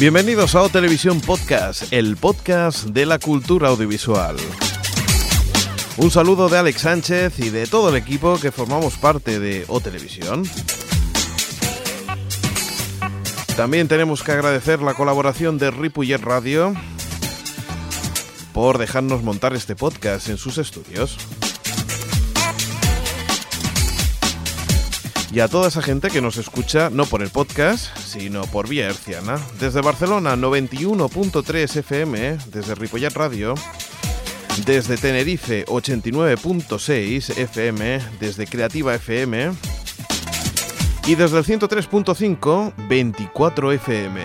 Bienvenidos a O Televisión Podcast, el podcast de la cultura audiovisual. Un saludo de Alex Sánchez y de todo el equipo que formamos parte de O Televisión. También tenemos que agradecer la colaboración de Ripollet Radio por dejarnos montar este podcast en sus estudios. Y a toda esa gente que nos escucha no por el podcast, sino por vía herciana. Desde Barcelona 91.3 FM, desde Ripollet Radio. Desde Tenerife 89.6 FM, desde Creativa FM. Y desde el 103.5, 24 FM.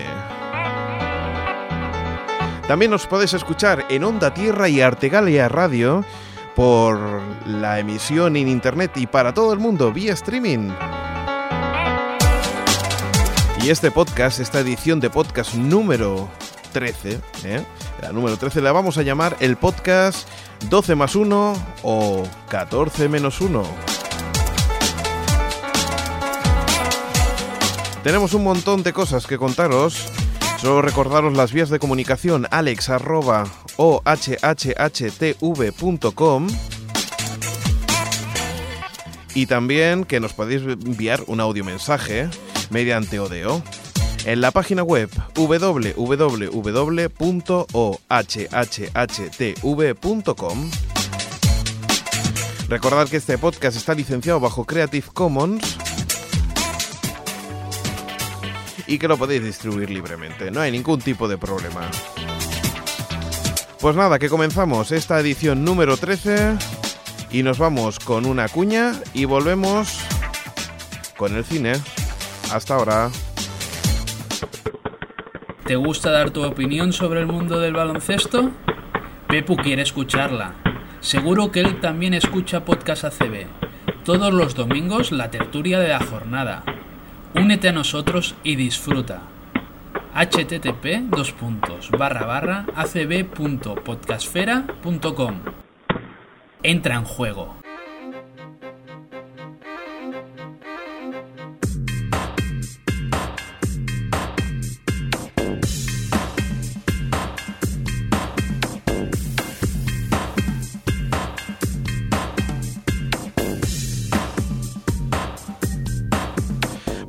También nos podéis escuchar en Onda Tierra y Artegalia Radio por la emisión en internet y para todo el mundo vía streaming. Y este podcast, esta edición de podcast número 13, ¿eh? la número 13 la vamos a llamar el podcast 12 más 1 o 14 menos 1. Tenemos un montón de cosas que contaros. Solo recordaros las vías de comunicación alex y también que nos podéis enviar un audio mensaje mediante Odeo en la página web www.ohhhtv.com. Recordad que este podcast está licenciado bajo Creative Commons y que lo podéis distribuir libremente, no hay ningún tipo de problema. Pues nada, que comenzamos esta edición número 13 y nos vamos con una cuña y volvemos con el cine. Hasta ahora. ¿Te gusta dar tu opinión sobre el mundo del baloncesto? Pepu quiere escucharla. Seguro que él también escucha Podcast ACB. Todos los domingos la tertulia de la jornada. Únete a nosotros y disfruta. http dos puntos, barra barra acb.podcastfera.com Entra en juego.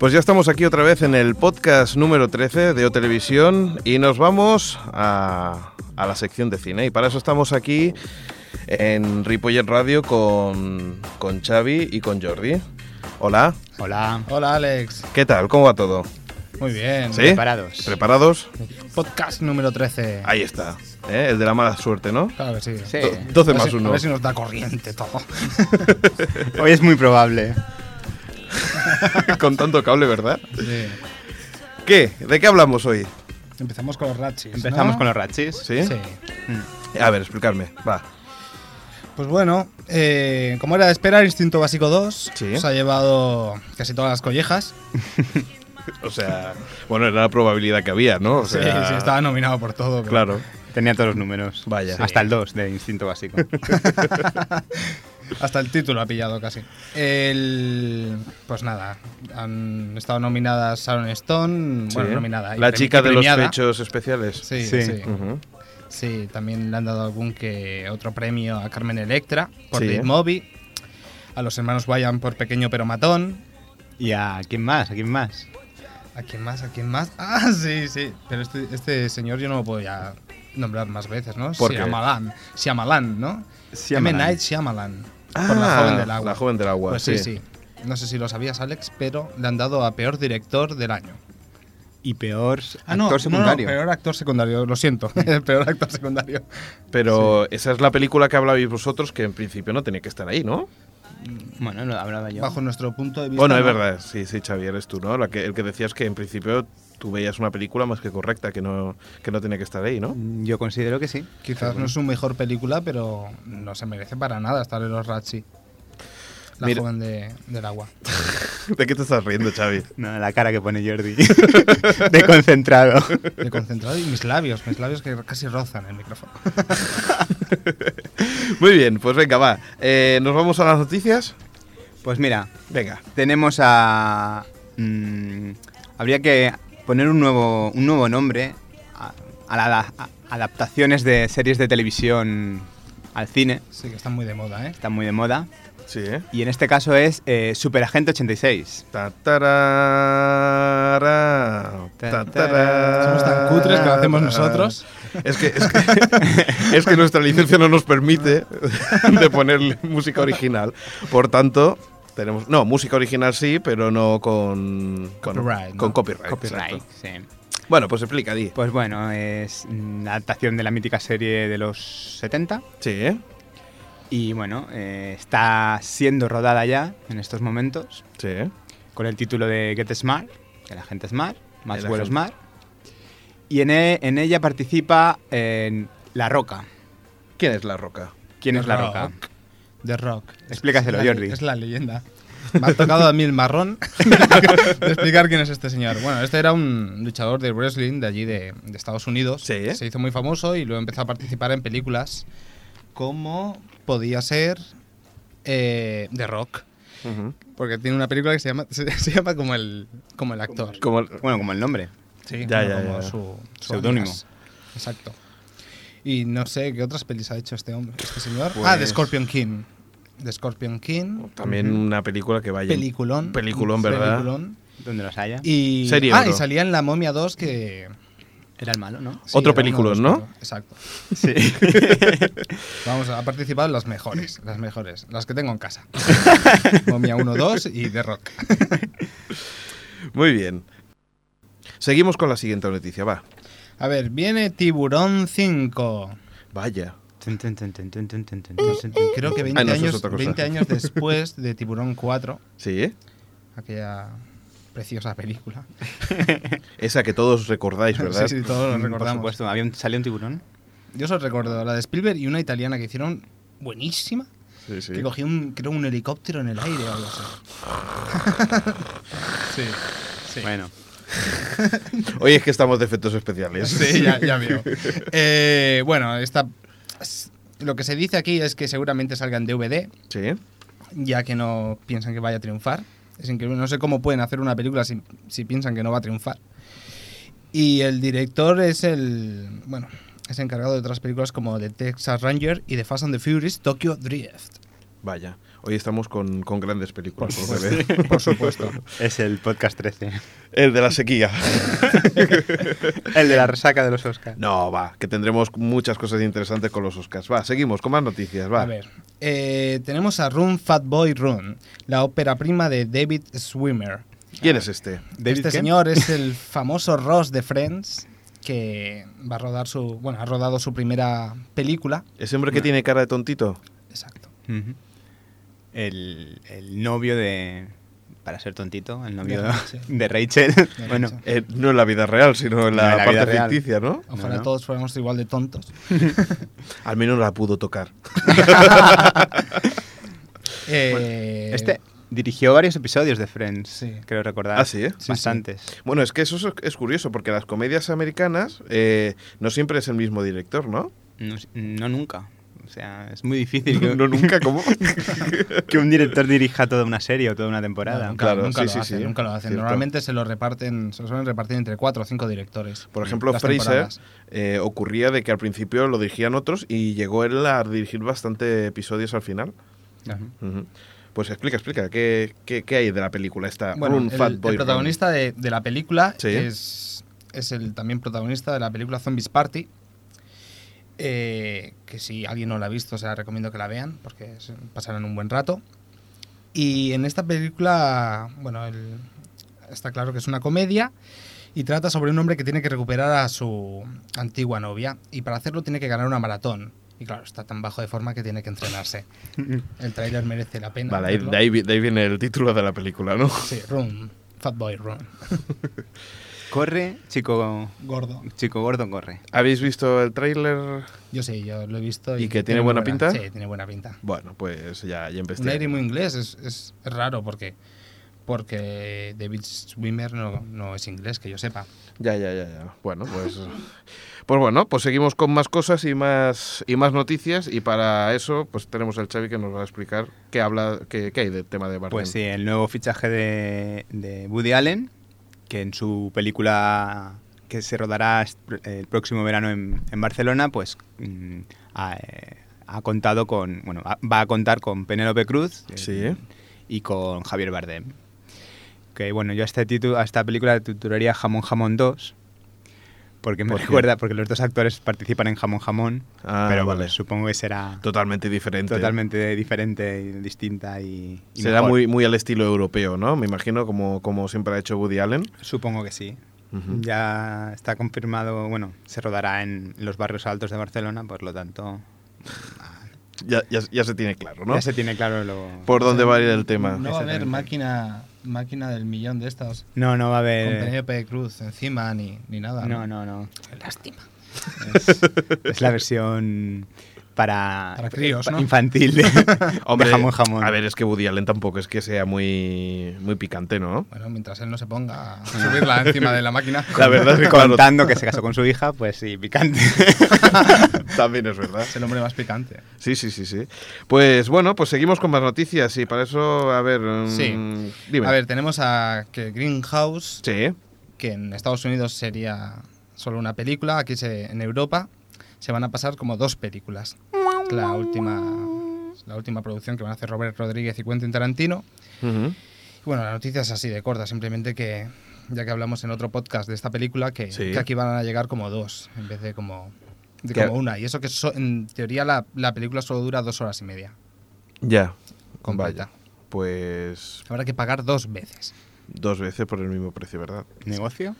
Pues ya estamos aquí otra vez en el podcast número 13 de O Televisión y nos vamos a, a la sección de cine. Y para eso estamos aquí en Ripollet Radio con, con Xavi y con Jordi. Hola, Hola. Hola Alex, ¿qué tal? ¿Cómo va todo? muy bien. ¿Sí? Preparados. ¿Preparados? Podcast número 13. Ahí está, ¿eh? el de la mala suerte, ¿no? Claro que sí. Sí. Do- 12 A ver más si- 1. A ver si nos da corriente todo. Hoy es muy probable. con tanto cable, ¿verdad? Sí. ¿Qué? ¿De qué hablamos hoy? Empezamos con los ratchis. ¿no? Empezamos con los ratchis. ¿Sí? Sí. A ver, explicarme. Va. Pues bueno, eh, como era de esperar, Instinto Básico 2 Sí. se ha llevado casi todas las collejas. O sea, bueno, era la probabilidad que había, ¿no? O Sí, sea, sí, estaba nominado por todo. pero- Claro. Tenía todos los números. Vaya. Hasta el 2 de instinto básico. Hasta el título ha pillado casi. El, pues nada, han estado nominadas Sharon Stone, bueno, nominada. La chica de los pechos especiales. Sí, Sí. sí. También le han dado algún que otro premio a Carmen Electra por Sí. Date Movie, a los hermanos Wyan por Pequeño pero Matón. ¿Y a quién más? ¿A quién más? ¿A quién más? ¿A quién más? Ah, sí, sí. Pero este, este señor yo no lo puedo ya nombrar más veces, ¿no? ¿Por qué? Shyamalan. Shyamalan, ¿no? Shyamalan. M. Night Shyamalan. Ah, por La Joven del Agua. La joven del agua. Pues sí, sí. No sé si lo sabías, Alex, pero le han dado a Peor Director del Año. Y peor Ah, no, actor no, secundario. no, peor actor secundario, lo siento. el peor actor secundario. Pero esa es la película que hablabais vosotros que en principio no tenía que estar ahí, ¿no? Bueno, no hablaba yo. Bajo nuestro punto de vista. Bueno, es no. verdad, sí, sí, Xavier, eres tú, ¿no? La que, el que decías que en principio tú veías una película más que correcta, que no, que no tenía que estar ahí, ¿no? Mm, Yo considero que sí. Quizás no es su mejor película, pero no se merece para nada estar en los Ratchi. La Mira. joven de- del agua. ¿De qué te estás riendo, Xavi? No, la cara que pone Jordi. de concentrado. De concentrado y mis labios, mis labios que casi rozan el micrófono. Muy bien, pues venga, va. Eh, ¿Nos vamos a las noticias? Pues mira, Venga. tenemos a. mm, habría que poner un nuevo, un nuevo nombre a, a las adaptaciones de series de televisión al cine. Sí, que están muy de moda, ¿eh? Están muy de moda. Sí, ¿eh? Y en este caso es eh, Superagente 86. Ta, tarara, ta, tarara. Somos tan cutres que lo hacemos nosotros. Es que, es, que, es que nuestra licencia no nos permite de poner música original. Por tanto, tenemos. No, música original sí, pero no con. con- Copyright, ¿no? Con copyright. Copyright, sí. Bueno, pues explica, Di. Pues bueno, es una adaptación de la mítica serie de los 70. Sí, ¿eh? Y bueno, eh, está siendo rodada ya en estos momentos Sí, ¿eh? con el título de Get Smart, el agente Smart, más El vuelo Smart. Y en, e- en ella participa en La Roca. ¿Quién es La Roca? ¿Quién es La Rock. Roca? The Rock. Explícaselo, Es la- Jordi. Es la leyenda. Me ha tocado a mí el marrón de explicar quién es este señor. Bueno, este era un luchador de wrestling de allí, de, de Estados Unidos. Sí. Se hizo muy famoso y luego empezó a participar en películas como podía ser eh, The Rock. Porque tiene una película que se llama, se, se llama como, el, como el actor. Como el- Bueno, como el nombre. Sí, Ya, como ya, como ya. su, su Seudónimo. Exacto. Y no sé qué otras pelis ha hecho este hombre, este señor. Pues- Ah, The Scorpion King. The Scorpion King. También una película que vaya. Peliculón. Peliculón, ¿verdad? Peliculón. Donde los haya. Y, Serie ah, y salía en La Momia 2 que... Era el malo, ¿no? sí, Otro de los ¿no? Exacto. Sí. Vamos, ha participado en las mejores, las mejores, las que tengo en casa. Momia 1, 2 y The Rock. Muy bien. Seguimos con la siguiente noticia, va. A ver, viene Tiburón 5. Vaya. Creo que 20, años, después de Tiburón 4. Aquella preciosa película. Esa que todos recordáis, ¿verdad? Sí, sí todos lo recordamos. Por supuesto, ¿había ¿salió un tiburón? Yo os recuerdo, la de Spielberg y una italiana que hicieron buenísima. Sí, sí. Que cogió, un, creo, un helicóptero en el aire o algo así. sí, sí. Bueno. Hoy es que estamos de efectos especiales. Sí, ya, ya veo. Bueno, esta lo que se dice aquí es que seguramente salga en DVD, Sí. ya que no piensan que vaya a triunfar. Es increíble, no sé cómo pueden hacer una película si, si piensan que no va a triunfar. Y el director es el, bueno, es encargado de otras películas como The Texas Ranger y The Fast and the Furious Tokyo Drift. Vaya. Hoy estamos con, con grandes películas. Por por supuesto. es el podcast 13. El de la sequía. el de la resaca de los Oscars. No, va, que tendremos muchas cosas interesantes con los Oscars. Va, seguimos con más noticias, va. A ver, eh, tenemos a Run Fat Boy Run, la ópera prima de David Swimmer. ¿Quién es este? ¿David este señor es el famoso Ross de Friends, que va a rodar su, bueno, ha rodado su primera película. ¿Ese hombre que tiene cara de tontito? Exacto. Ujú. El, el novio de. Para ser tontito, el novio De Rachel. de Rachel. De bueno. Eh, no en la vida real, sino en No, la, en la parte ficticia, ¿no? Ojalá No, no. todos fuéramos igual de tontos. Al menos la pudo tocar. Eh, este dirigió varios episodios de Friends, Sí. creo recordar. Ah, ¿sí, eh? Sí, Bastantes. Bueno, es que eso es, es curioso, porque las comedias americanas eh, no siempre es el mismo director, ¿no? No, no nunca. O sea, es muy difícil que, No, nunca, ¿cómo? que un director dirija toda una serie o toda una temporada. no, nunca, Claro, nunca sí, lo sí, hacen, sí, nunca lo hacen. cierto. Normalmente se lo reparten, se lo suelen repartir entre cuatro o cinco directores. Por ejemplo, Fraser eh, ocurría de que al principio lo dirigían otros y llegó él a dirigir bastante episodios al final. Ujú. Ujú. Pues explica, explica, ¿qué, qué, qué hay de la película esta? Bueno, Run, el, Fat el Boy Run? protagonista de, de la película Sí. es, es el también protagonista de la película Zombies Party. Eh, que si alguien no la ha visto, se la recomiendo que la vean porque pasarán un buen rato. Y en esta película, bueno, el- está claro que es una comedia y trata sobre un hombre que tiene que recuperar a su antigua novia y para hacerlo tiene que ganar una maratón. Y claro, está tan bajo de forma que tiene que entrenarse. El tráiler merece la pena. Vale, de, ahí, de ahí viene el título de la película, ¿no? Sí, Run, Fat Boy Run. Corre, chico, Gordo. chico gordo, corre. ¿Habéis visto el tráiler? Yo sí, yo lo he visto. ¿Y que tiene buena pinta? Sí, tiene buena pinta. Bueno, pues ya, ya Un investigué. aire muy inglés es, es raro porque porque David Swimmer no, no es inglés, que yo sepa. Ya, ya, ya, ya. Bueno, pues. Pues bueno, pues seguimos con más cosas y más y más noticias. Y para eso, pues tenemos al Xavi que nos va a explicar qué habla, qué, qué hay del tema de Bardem. Pues sí, el nuevo fichaje de, de Woody Allen que en su película que se rodará el próximo verano en, en Barcelona, pues mm, ha, ha contado con, bueno, va a contar con Penélope Cruz eh, Sí. y con Javier Bardem. Que bueno, yo a, este título, a esta película la titularía Jamón Jamón 2, porque me ¿Por qué? recuerda, porque los dos actores participan en Jamón Jamón, Ah, pero vale. bueno, supongo que será Totalmente diferente. totalmente diferente y distinta y, y Será mejor. muy, muy al estilo europeo, ¿no? Me imagino, como, como siempre ha hecho Woody Allen. Supongo que sí. Ya está confirmado, bueno, se rodará en los barrios altos de Barcelona, por lo tanto, Ya, ya, ya se tiene claro, ¿no? ya se tiene claro lo... Por dónde va a ir el tema. No va a haber máquina, máquina del millón de estas. No, no va a Con haber... Penélope Cruz encima ni, ni nada. No, no, no. Lástima. Es, es la versión para, Para críos, pa- ¿no? infantil de, Hombre, de jamón jamón. a ver, es que Woody Allen tampoco es que sea muy, muy picante, ¿no? Bueno, mientras él no se ponga a subirla encima de la máquina. La verdad es que claro, Contando que se casó con su hija, pues sí, picante. también es verdad. Es el hombre más picante. Sí, sí, sí, sí. Pues bueno, pues seguimos con más noticias y para eso, a ver, mm, Sí. dime. A ver, tenemos a que Greenhouse, Sí, que en Estados Unidos sería solo una película, aquí se, en Europa se van a pasar como dos películas. La última, la última producción que van a hacer Robert Rodríguez y Quentin Tarantino. Y bueno, la noticia es así de corta, simplemente que, ya que hablamos en otro podcast de esta película, que, Sí. que aquí van a llegar como dos, en vez de como, de como una. Y eso que so- en teoría la, la película solo dura dos horas y media. ya. Completa. Vaya. Pues Habrá que pagar dos veces. dos veces por el mismo precio, ¿verdad? ¿Negocio?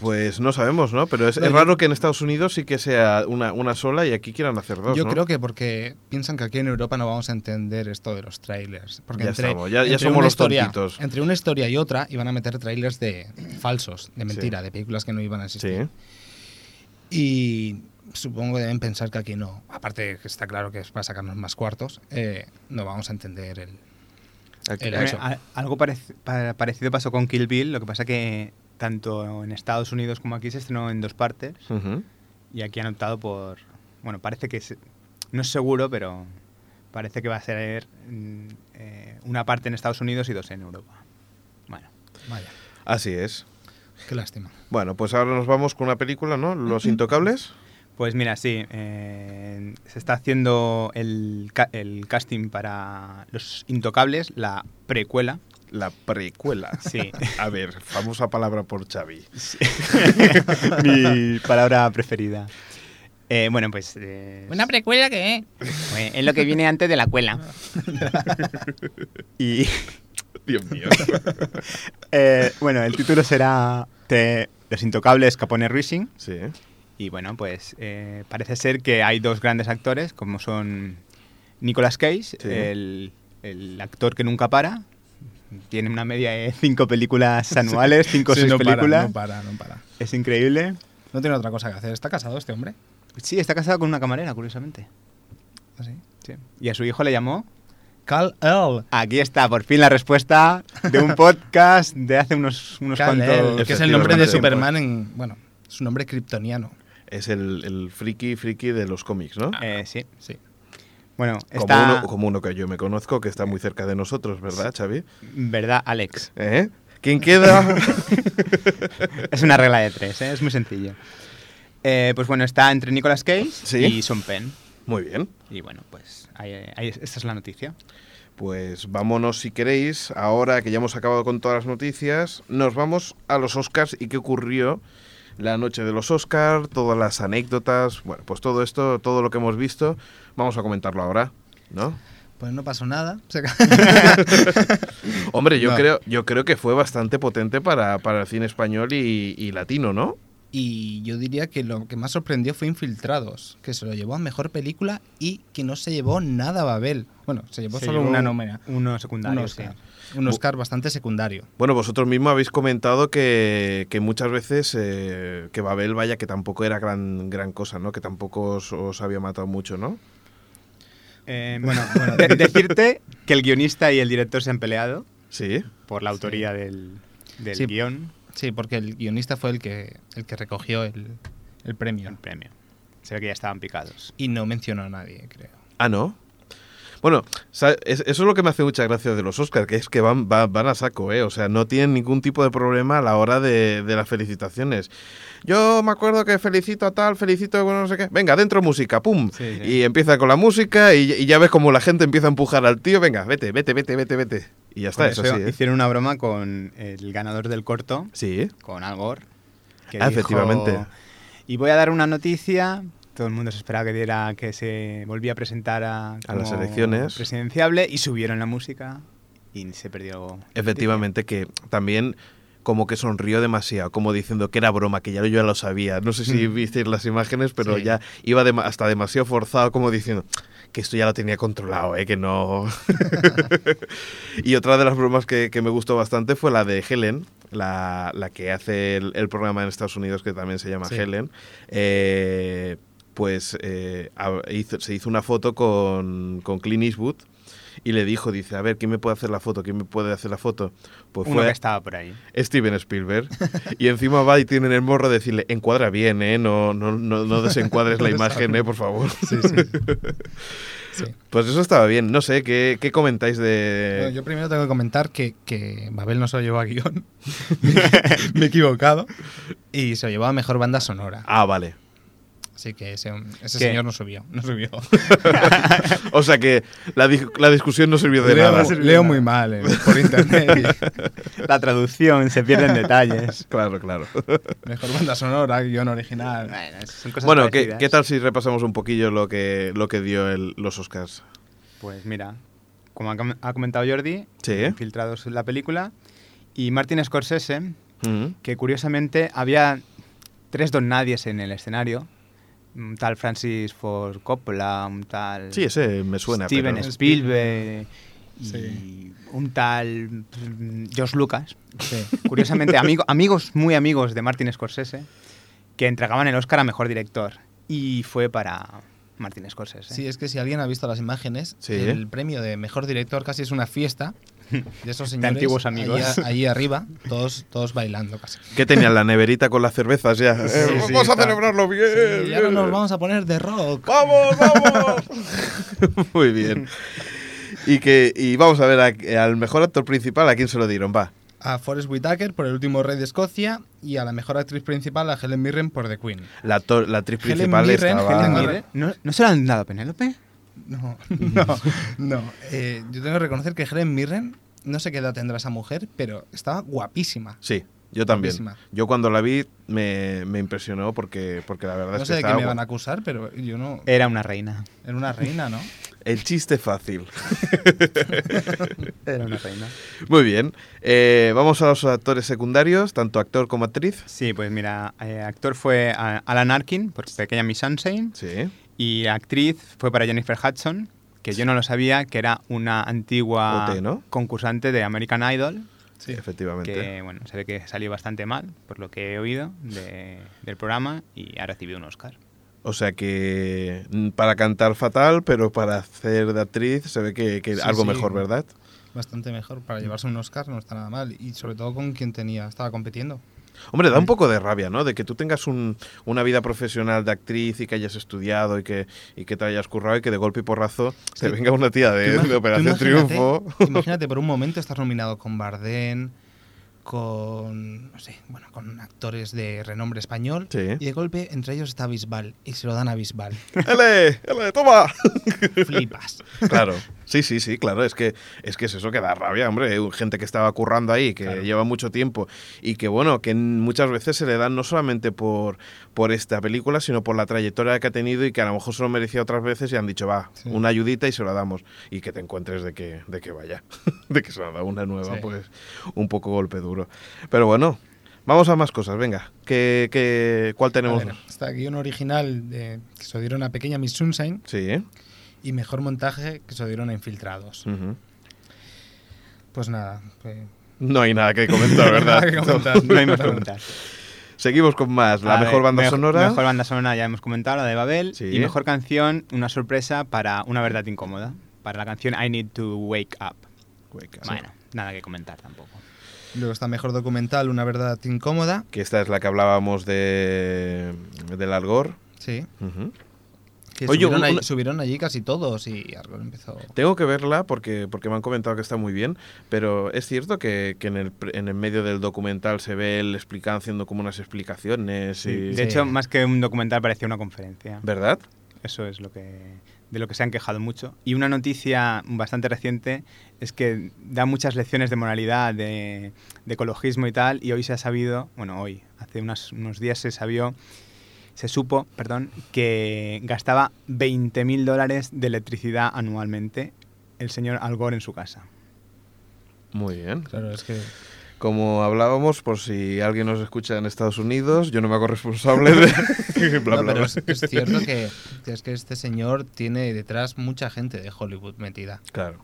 Pues no sabemos, ¿no? Pero es, No, es yo- raro que en Estados Unidos sí que sea una, una sola y aquí quieran hacer dos, Yo ¿no? creo que porque piensan que aquí en Europa no vamos a entender esto de los trailers. Porque Ya entre, estamos, ya- ya entre somos una los historia, tontitos. Entre una historia y otra iban a meter trailers de falsos, de mentira, Sí. de películas que no iban a existir. Sí. Y supongo que deben pensar que aquí no. Aparte que está claro que es para sacarnos más cuartos, eh, no vamos a entender el... Aquí- algo parec- pa- parecido pasó con Kill Bill, lo que pasa que tanto en Estados Unidos como aquí se estrenó en dos partes y aquí han optado por... Bueno, parece que... se- no es seguro, pero parece que va a ser mm, eh, una parte en Estados Unidos y dos en Europa. Bueno, Vaya, Así es. qué lástima. Bueno, pues ahora nos vamos con una película, ¿no? Los Intocables. pues mira, sí, eh, se está haciendo el, ca- el casting para Los Intocables, la precuela. La precuela. Sí. A ver, famosa palabra por Xavi. Mi palabra preferida. Eh, bueno, pues... eh, precuela que eh, es lo que viene antes de la cuela. y Dios mío. eh, bueno, el título será de Los Intocables Capone Racing. Sí. Y bueno, pues eh, parece ser que hay dos grandes actores, como son Nicolas Cage, Sí. el, el actor que nunca para. Tiene una media de cinco películas anuales, cinco o Sí, seis no para, películas. no para, no para. Es increíble. No tiene otra cosa que hacer. ¿Está casado este hombre? Sí, está casado con una camarera, curiosamente. ¿Así? Sí. Y a su hijo le llamó. Cal El. Aquí está, por fin la respuesta de un podcast de hace unos, unos cuantos. que es el nombre de. Superman en... Bueno, es un nombre kryptoniano. Es el, el friki friki de los cómics, ¿no? Eh, sí. Sí. Bueno, Como, está. uno, como uno que yo me conozco, que está muy cerca de nosotros, ¿verdad, Xavi? ¿Verdad, Alex? ¿Eh? ¿Quién queda? Es una regla de tres, ¿eh? es muy sencillo. Eh, pues bueno, está entre Nicolas Cage Sí. y Sean Penn. muy bien. Y bueno, pues ahí, ahí- esta es la noticia. Pues vámonos si queréis, ahora que ya hemos acabado con todas las noticias, nos vamos a los Oscars y qué ocurrió la noche de los Oscars, todas las anécdotas, bueno, pues todo esto, todo lo que hemos visto, vamos a comentarlo ahora, ¿no? Pues no pasó nada. Hombre, yo No. creo, yo creo que fue bastante potente para, para el cine español y, y latino, ¿no? Y yo diría que lo que más sorprendió fue Infiltrados, que se lo llevó a mejor película y que no se llevó nada a Babel. Bueno, se llevó Se solo llevó una nómina. Uno Un secundario, Oscar. sí. Un Oscar bastante secundario. Bueno, vosotros mismos habéis comentado que, que muchas veces eh, que Babel, vaya, que tampoco era gran, gran cosa, ¿no? Que tampoco os, os había matado mucho, ¿no? Eh, bueno, bueno, de- decirte que el guionista y el director se han peleado Sí. por la autoría del, del Sí. guion, Sí, porque el guionista fue el que, el que recogió el, el premio. el premio. Se ve que ya estaban picados. Y no mencionó a nadie, creo. Ah, ¿no? Bueno, es- eso es lo que me hace mucha gracia de los Oscars, que es que van, va- van a saco, ¿eh? O sea, no tienen ningún tipo de problema a la hora de, de las felicitaciones. Yo me acuerdo que felicito a tal, felicito a bueno, no sé qué. Venga, dentro música, pum. Sí, sí. Y empieza con la música y, y ya ves como la gente empieza a empujar al tío. Venga, vete, vete, vete, vete, vete. Y ya está, eso eso sí, ¿eh? Hicieron una broma con el ganador del corto, Sí. con Al Gore. que Ah, dijo, efectivamente. Y voy a dar una noticia. Todo el mundo se esperaba que diera que se volvía a presentar a, las elecciones. presidenciable y subieron la música y se perdió. Efectivamente, que también como que sonrió demasiado, como diciendo que era broma, que ya yo ya lo sabía. No sé si Mm. visteis las imágenes, pero Sí. ya iba hasta demasiado forzado, como diciendo que esto ya lo tenía controlado, ¿eh? que no... y otra de las bromas que, que me gustó bastante fue la de Helen, la, la que hace el, el programa en Estados Unidos que también se llama Sí. Helen. Eh, pues eh, hizo- se hizo una foto con, con Clint Eastwood y le dijo, dice, a ver, ¿quién me puede hacer la foto? ¿Quién me puede hacer la foto? Pues Uno fue que estaba por ahí. Steven Spielberg. y encima va y tiene en el morro de decirle, encuadra bien, ¿eh? No, no, no, no desencuadres la imagen, ¿eh? Por favor. Sí, sí. Sí. Pues eso estaba bien. No sé, ¿qué, qué comentáis Bueno, de...? yo primero tengo que comentar que, que Babel no se lo llevó a guion. Me he equivocado. Y se lo llevó a mejor banda sonora. Ah, vale. Así que ese, señor no subió. No subió. O sea que la, di- la discusión no sirvió de leo, nada. leo muy mal eh, por internet. La traducción, se pierden detalles. Claro, claro. mejor banda sonora, guion original. Bueno, son cosas Bueno, ¿qué, tal si repasamos un poquillo lo que, lo que dio el- los Oscars? Pues mira, como ha com- ha comentado Jordi, Sí. filtrados en la película, y Martin Scorsese, Mm. que curiosamente había tres don nadies en el escenario, un tal Francis Ford Coppola, un tal Sí, ese me suena. Steven pero- Spielberg y Sí. un tal mm, George Lucas. Sí. Curiosamente, amigo- amigos muy amigos de Martin Scorsese, que entregaban el Oscar a Mejor Director. Y fue para Martin Scorsese. Sí, es que si alguien ha visto las imágenes, Sí. el premio de mejor director casi es una fiesta de esos señores. antiguos amigos. Ahí, arriba, todos, todos bailando casi. ¿Qué tenían la neverita con las cervezas ya? Eh, sí, vamos a celebrarlo bien. Sí, y ahora bien. nos vamos a poner de rock. ¡Vamos, vamos! Muy bien. Y, que, y vamos a ver a- al mejor actor principal, ¿a quién se lo dieron? Va. A Forrest Whitaker por El último rey de Escocia y a la mejor actriz principal a Helen Mirren por The Queen. La, la actriz Helen principal Mirren, estaba... Helen Mire, ¿No, ¿No se lo han dado a Penélope? No, no, no. Eh, yo tengo que reconocer que Helen Mirren, no sé qué edad tendrá esa mujer, pero estaba guapísima. Sí, yo también. Guapísima. Yo cuando la vi me, me impresionó porque, porque la verdad No es sé que de qué me van a acusar, pero yo no. Era una reina. Era una reina, ¿no? El chiste fácil. Era una reina. Muy bien. Eh, vamos a los actores secundarios, tanto actor como actriz. Sí, pues mira, eh, actor fue Alan Arkin por Pequeña Miss Sunshine Sí. Y actriz fue para Jennifer Hudson, que yo no lo sabía, que era una antigua OT, ¿no? concursante de American Idol, Sí, efectivamente. que bueno, se ve que salió bastante mal, por lo que he oído de- del programa, y ha recibido un Oscar. O sea que mm, para cantar fatal, pero para hacer de actriz se ve que, que Sí, algo sí. mejor, ¿verdad? Bastante mejor. Para llevarse un Oscar no está nada mal. Y sobre todo con quien tenía, estaba compitiendo. Hombre, da un poco de rabia, ¿no? De que tú tengas un- una vida profesional de actriz y que hayas estudiado y que, y que te hayas currado y que de golpe y porrazo te venga una tía de, de Operación imagínate- Triunfo. Imagínate, por un momento estás nominado con Bardem, con, no sé, bueno, con actores de renombre español. Sí. Y de golpe entre ellos está Bisbal. Y se lo dan a Bisbal. ¡Ele! ¡Ele! ¡Toma! Flipas. Claro, sí, sí, sí, claro, es que es que es eso que da rabia, hombre, gente que estaba currando ahí, que Claro. lleva mucho tiempo y que bueno, que muchas veces se le dan no solamente por, por esta película, sino por la trayectoria que ha tenido y que a lo mejor se lo merecía otras veces y han dicho, va, Sí. una ayudita y se la damos y que te encuentres de que, de que vaya, de que se la da una nueva, Sí. pues un poco golpe duro. Pero bueno, vamos a más cosas, venga, ¿qué, qué, ¿cuál tenemos? ver, está guion original de, que se dieron a Pequeña Miss Sunshine Sí, ¿eh? Y mejor montaje que se lo dieron a Infiltrados. Pues nada, pues, No hay nada que comentar, ¿verdad? Nada que comentar. No hay más preguntas. Seguimos con más. La A mejor ver, banda mejo- sonora. Mejor banda sonora ya hemos comentado, la de Babel. Sí. Y mejor canción, una sorpresa para Una Verdad Incómoda. Para la canción I Need to Wake Up. Bueno, nada que comentar tampoco. luego está mejor documental, Una verdad incómoda. Que esta es la que hablábamos de del Algor. Sí. Ujú. Que Oye, subieron, un- allí, una- subieron allí casi todos y Argol empezó. Tengo que verla porque, porque me han comentado que está muy bien, pero es cierto que, que en, el, en el medio del documental se ve él explicando, haciendo como unas explicaciones y... De hecho, más que un documental parecía una conferencia. ¿Verdad? Eso es lo que de lo que se han quejado mucho. Y una noticia bastante reciente es que da muchas lecciones de moralidad, de, de ecologismo y tal, y hoy se ha sabido, bueno, hoy, hace unas- unos días se sabió, se supo, perdón, que gastaba 20.000 dólares de electricidad anualmente el señor Al Gore en su casa. Muy bien. Claro, es que. Como hablábamos, por si alguien nos escucha en Estados Unidos, yo no me hago responsable de... bla, No, bla, pero bla. es, es cierto que, es que este señor tiene detrás mucha gente de Hollywood metida. Claro.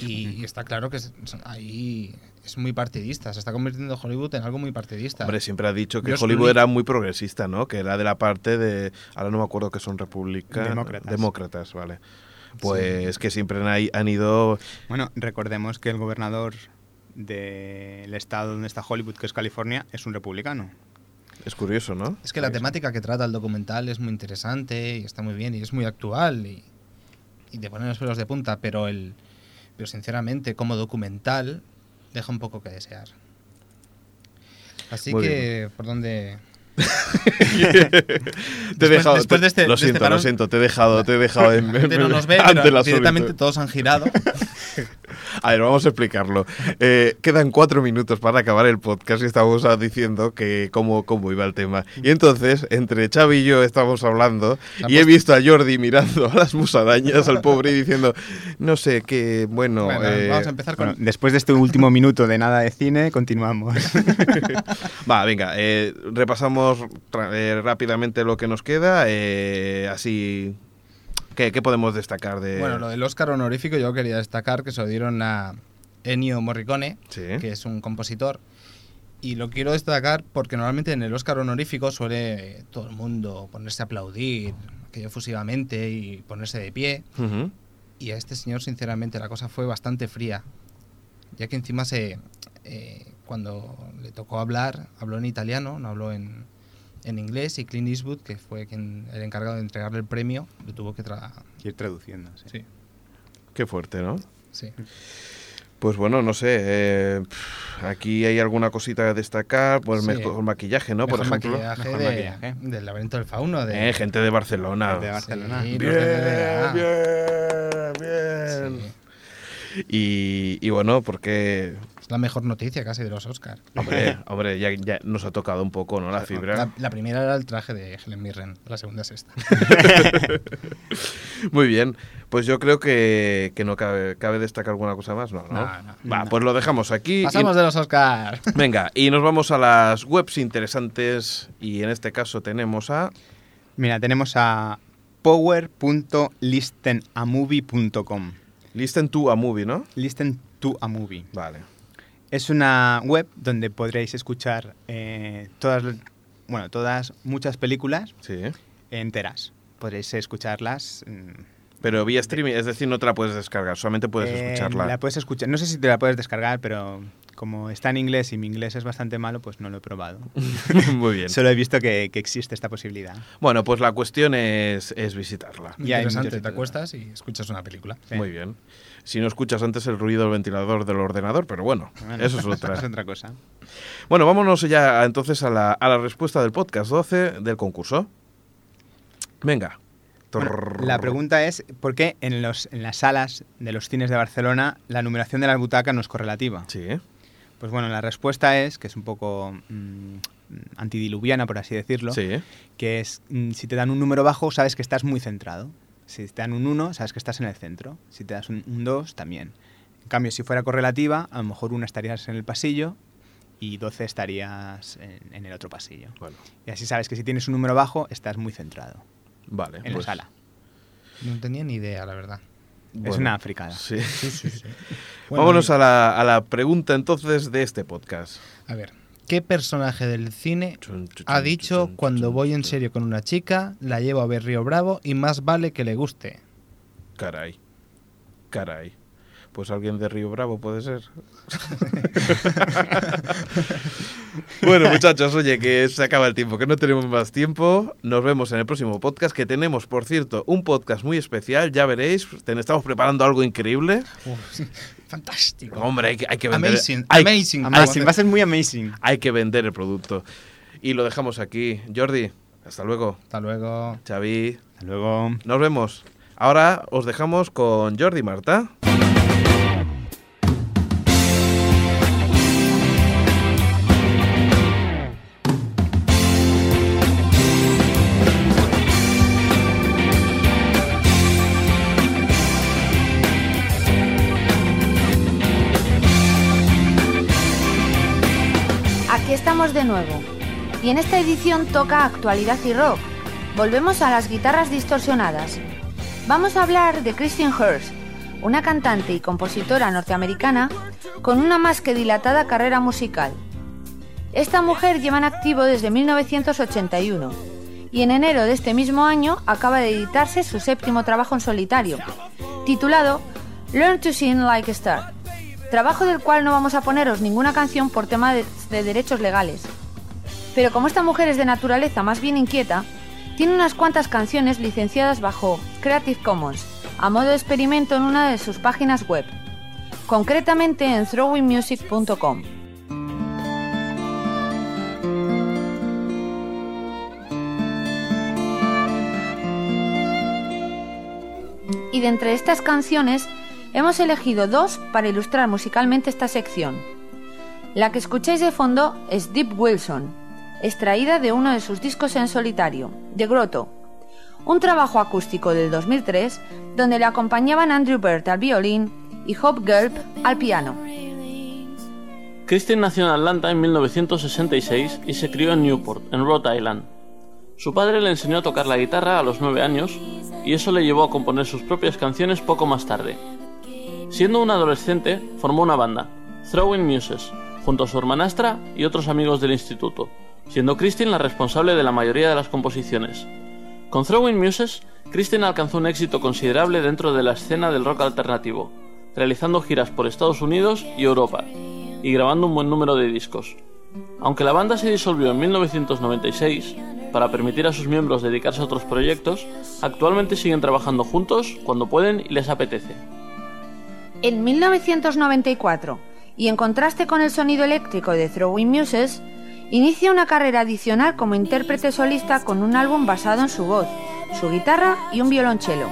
Y, y está claro que es- ahí es muy partidista. Se está convirtiendo Hollywood en algo muy partidista. Hombre, siempre ha dicho que George Hollywood Clooney. era muy progresista, ¿no? Que era de la parte de... Ahora no me acuerdo que son republicanos. Demócratas. Demócratas, vale. Pues que siempre han, han ido... Bueno, recordemos que el gobernador del estado donde está Hollywood, que es California, es un republicano. Es curioso, ¿no? Es que la temática que trata el documental es muy interesante y está muy bien y es muy actual y, y te pone los pelos de punta, pero el pero sinceramente como documental deja un poco que desear. Así Muy que por dónde Te he dejado... después de este- lo de este siento, lo siento, te he dejado, te he dejado en... no nos ve, ante pero la directamente todos han girado. A ver, vamos a explicarlo. Eh, quedan cuatro minutos para acabar el podcast y estábamos ah, diciendo que cómo, cómo iba el tema. Y entonces, entre Xavi y yo estábamos hablando La y he visto a Jordi mirando a las musarañas, al pobre, y diciendo, no sé, qué bueno... Bueno, eh, vamos a empezar con Bueno, después de este último minuto de nada de cine, continuamos. Va, venga, eh, repasamos tra- eh, rápidamente lo que nos queda. eh, así, ¿qué, qué podemos destacar de...? Bueno, lo del Oscar honorífico yo quería destacar que se lo dieron a Ennio Morricone, Sí. que es un compositor. Y lo quiero destacar porque normalmente en el Oscar honorífico suele eh, todo el mundo ponerse a aplaudir, aquello efusivamente y ponerse de pie. Ujú. Y a este señor, sinceramente, la cosa fue bastante fría. Ya que encima se. eh, cuando le tocó hablar, habló en italiano, no habló en, en inglés. Y Clint Eastwood, que fue quien, el encargado de entregarle el premio, lo tuvo que tra Ir traduciendo. sí. Sí, Qué fuerte, ¿no? sí. Pues bueno, no sé. eh, aquí hay alguna cosita a destacar. Pues Sí. mejor maquillaje, ¿no? Por ejemplo. maquillaje Mejor de- maquillaje. del laberinto del fauno. De, Eh, gente de Barcelona. Gente de Barcelona. Sí, Bien, bien, bien. Sí. Y, y bueno, porque. Es la mejor noticia casi de los Oscars. Hombre, hombre ya, ya nos ha tocado un poco, ¿no? La fibra. La, la primera era el traje de Helen Mirren, la segunda es esta. Muy bien. Pues yo creo que, que no cabe, cabe destacar alguna cosa más, ¿no? ¿no? No, no. Va, pues lo dejamos aquí. y- Pasamos de los Oscars. Venga, y nos vamos a las webs interesantes. Y en este caso tenemos a. Mira, tenemos a power.listenamovie.com. Listen to a movie, ¿no? Listen to a movie. Vale. Es una web donde podréis escuchar eh, todas, bueno, todas, muchas películas Sí. enteras. Podréis escucharlas. mm, Pero vía streaming, es decir, no te la puedes descargar, solamente puedes eh, escucharla. La puedes escuchar. No sé si te la puedes descargar, pero como está en inglés y mi inglés es bastante malo, pues no lo he probado. Muy bien. Solo he visto que, que existe esta posibilidad. Bueno, pues la cuestión es, es visitarla. Y hay Interesante, te acuestas y escuchas una película. Sí. Muy bien. Si no escuchas antes el ruido del ventilador del ordenador, pero bueno, Bueno, eso es otra. es otra cosa. Bueno, vámonos ya entonces a la, a la respuesta del podcast 12 del concurso. Venga. Bueno, la pregunta es, ¿por qué en, los, en las salas de los cines de Barcelona la numeración de las butacas no es correlativa? Sí. Pues bueno, la respuesta es, que es un poco mm, antidiluviana, por así decirlo, Sí. que es, mm, si te dan un número bajo, sabes que estás muy centrado. Si te dan un 1, sabes que estás en el centro. Si te das un 2, también. En cambio, si fuera correlativa, a lo mejor 1 estarías en el pasillo y 12 estarías en, en el otro pasillo. Bueno, Y así sabes que si tienes un número bajo, estás muy centrado vale. en pues, la sala. No tenía ni idea, la verdad. Es una fricada. Sí. Sí, sí, sí. Bueno, Vámonos a la, a la pregunta entonces de este podcast. a ver, ¿qué personaje del cine ha dicho cuando voy en serio con una chica, la llevo a ver Río Bravo y más vale que le guste? Caray. Caray. Pues alguien de Río Bravo puede ser. bueno, muchachos, oye, que se acaba el tiempo, que no tenemos más tiempo. Nos vemos en el próximo podcast, que tenemos, por cierto, un podcast muy especial, ya veréis. Estamos preparando algo increíble. Uf, fantástico. Hombre, hay que, hay que vender. Amazing, hay- amazing. Amazing, va a ser muy amazing. hay que vender el producto. Y lo dejamos aquí. Jordi, hasta luego. Hasta luego. Xavi, Hasta luego. nos vemos. Ahora os dejamos con Jordi y Marta. Estamos de nuevo. Y en esta edición toca actualidad y rock. Volvemos a las guitarras distorsionadas. Vamos a hablar de Christine Hurst, una cantante y compositora norteamericana con una más que dilatada carrera musical. Esta mujer lleva en activo desde 1981 y en enero de este mismo año acaba de editarse su séptimo trabajo en solitario, titulado Learn to Sing Like a Star trabajo del cual no vamos a poneros ninguna canción por tema de, de derechos legales. Pero como esta mujer es de naturaleza más bien inquieta, tiene unas cuantas canciones licenciadas bajo Creative Commons, a modo de experimento en una de sus páginas web, concretamente en throwingmusic.com. Y de entre estas canciones hemos elegido dos para ilustrar musicalmente esta sección. La que escucháis de fondo es Deep Wilson, extraída de uno de sus discos en solitario, The Grotto, un trabajo acústico del 2003 donde le acompañaban Andrew Bird al violín y Hope Gelb al piano. Christine nació en Atlanta en 1966 y se crió en Newport, en Rhode Island. Su padre le enseñó a tocar la guitarra a los 9 años y eso le llevó a componer sus propias canciones poco más tarde. Siendo un adolescente, formó una banda, Throwing Muses, junto a su hermanastra y otros amigos del instituto, siendo Christine la responsable de la mayoría de las composiciones. Con Throwing Muses, Christine alcanzó un éxito considerable dentro de la escena del rock alternativo, realizando giras por Estados Unidos y Europa, y grabando un buen número de discos. Aunque la banda se disolvió en 1996, para permitir a sus miembros dedicarse a otros proyectos, actualmente siguen trabajando juntos cuando pueden y les apetece. En 1994, y en contraste con el sonido eléctrico de Throwing Muses, inicia una carrera adicional como intérprete solista con un álbum basado en su voz, su guitarra y un violonchelo.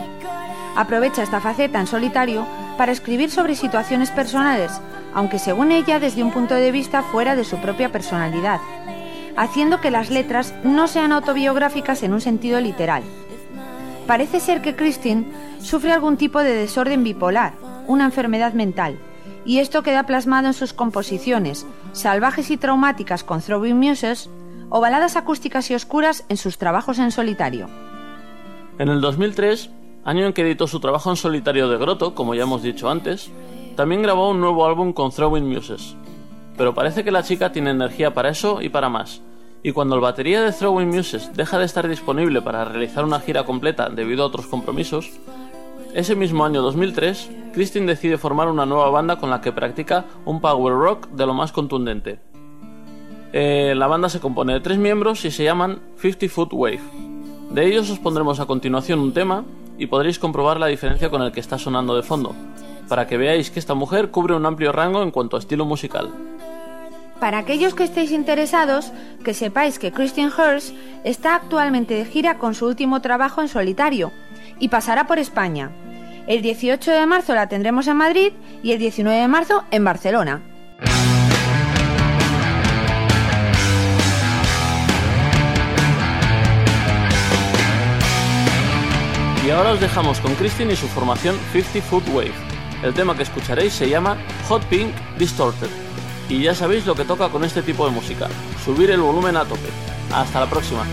Aprovecha esta faceta en solitario para escribir sobre situaciones personales, aunque según ella desde un punto de vista fuera de su propia personalidad, haciendo que las letras no sean autobiográficas en un sentido literal. Parece ser que Christine sufre algún tipo de desorden bipolar, una enfermedad mental, y esto queda plasmado en sus composiciones, salvajes y traumáticas con Throwing Muses, o baladas acústicas y oscuras en sus trabajos en solitario. En el 2003, año en que editó su trabajo en solitario de Grotto, como ya hemos dicho antes, también grabó un nuevo álbum con Throwing Muses. Pero parece que la chica tiene energía para eso y para más. Y cuando el batería de Throwing Muses deja de estar disponible para realizar una gira completa debido a otros compromisos, ese mismo año 2003, Christine decide formar una nueva banda con la que practica un power rock de lo más contundente. Eh, la banda se compone de tres miembros y se llaman 50 Foot Wave. De ellos os pondremos a continuación un tema y podréis comprobar la diferencia con el que está sonando de fondo, para que veáis que esta mujer cubre un amplio rango en cuanto a estilo musical. Para aquellos que estéis interesados, que sepáis que Christian Hurst está actualmente de gira con su último trabajo en solitario y pasará por España. El 18 de marzo la tendremos en Madrid y el 19 de marzo en Barcelona. Y ahora os dejamos con Christine y su formación 50 Foot Wave. El tema que escucharéis se llama Hot Pink Distorted. Y ya sabéis lo que toca con este tipo de música, subir el volumen a tope. Hasta la próxima.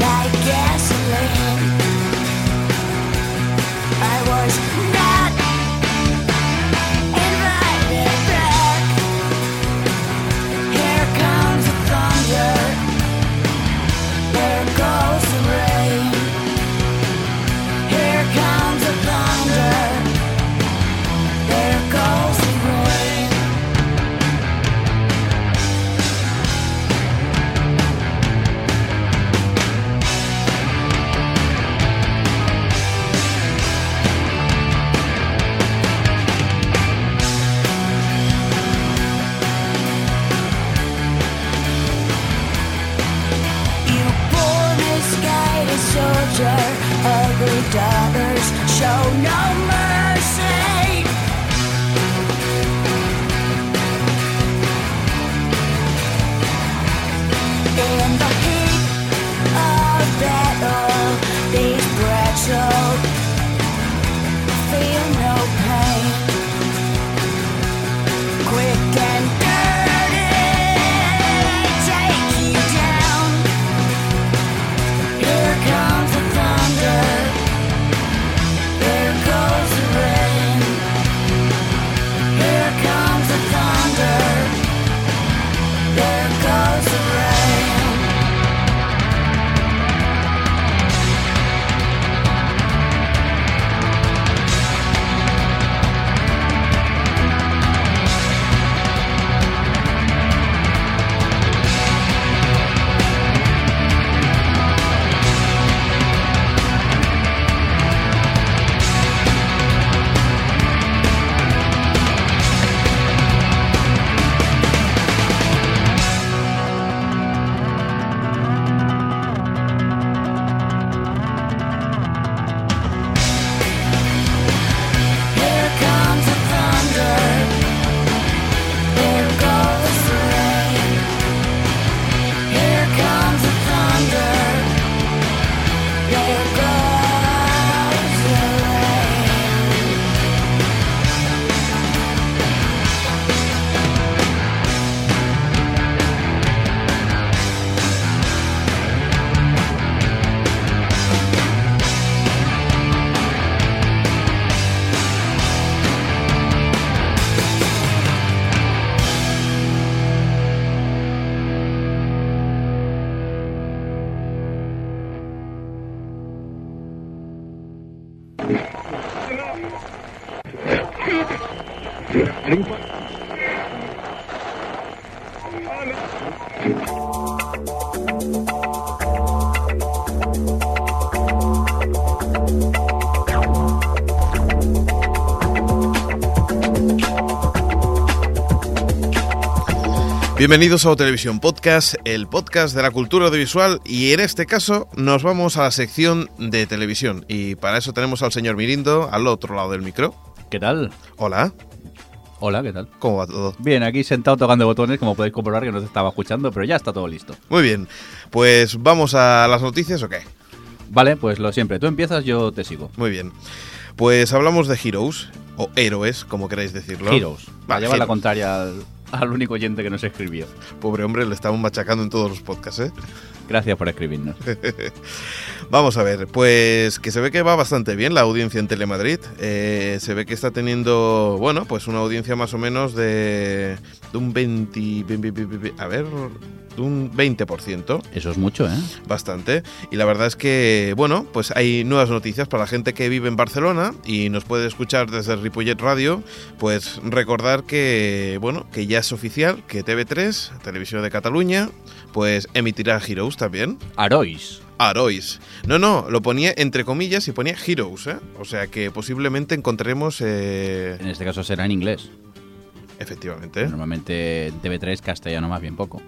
Like gasoline. I was Bienvenidos a O Televisión Podcast, el podcast de la cultura audiovisual y en este caso nos vamos a la sección de televisión y para eso tenemos al señor Mirindo al otro lado del micro. ¿Qué tal? Hola, Hola, ¿qué tal? ¿cómo va todo? Bien, aquí sentado tocando botones, como podéis comprobar que no se estaba escuchando, pero ya está todo listo. Muy bien, pues vamos a las noticias o qué? Vale, pues lo siempre, tú empiezas, yo te sigo. Muy bien, pues hablamos de Heroes o héroes, como queráis decirlo. Heroes. Va a Vale, llevar la contraria al, al único oyente que nos escribió. Pobre hombre, le estamos machacando en todos los podcasts, ¿eh? Gracias por escribirnos. Vamos a ver, pues que se ve que va bastante bien la audiencia en Telemadrid. Eh, se ve que está teniendo, bueno, pues una audiencia más o menos de, de un 20, ve- ve- ve- ve- a ver, un 20%, Eso es mucho, ¿eh? bastante. Y la verdad es que, bueno, pues hay nuevas noticias para la gente que vive en Barcelona y nos puede escuchar desde Ripollet Radio. Pues recordar que, bueno, que ya es oficial que TV3, Televisión de Cataluña, pues emitirá Heroes también. Arois. Arois. No, no, lo ponía entre comillas y ponía Heroes, ¿eh? O sea que posiblemente encontremos. eh, En este caso será en inglés. efectivamente. Normalmente en TV3 castellano más bien poco.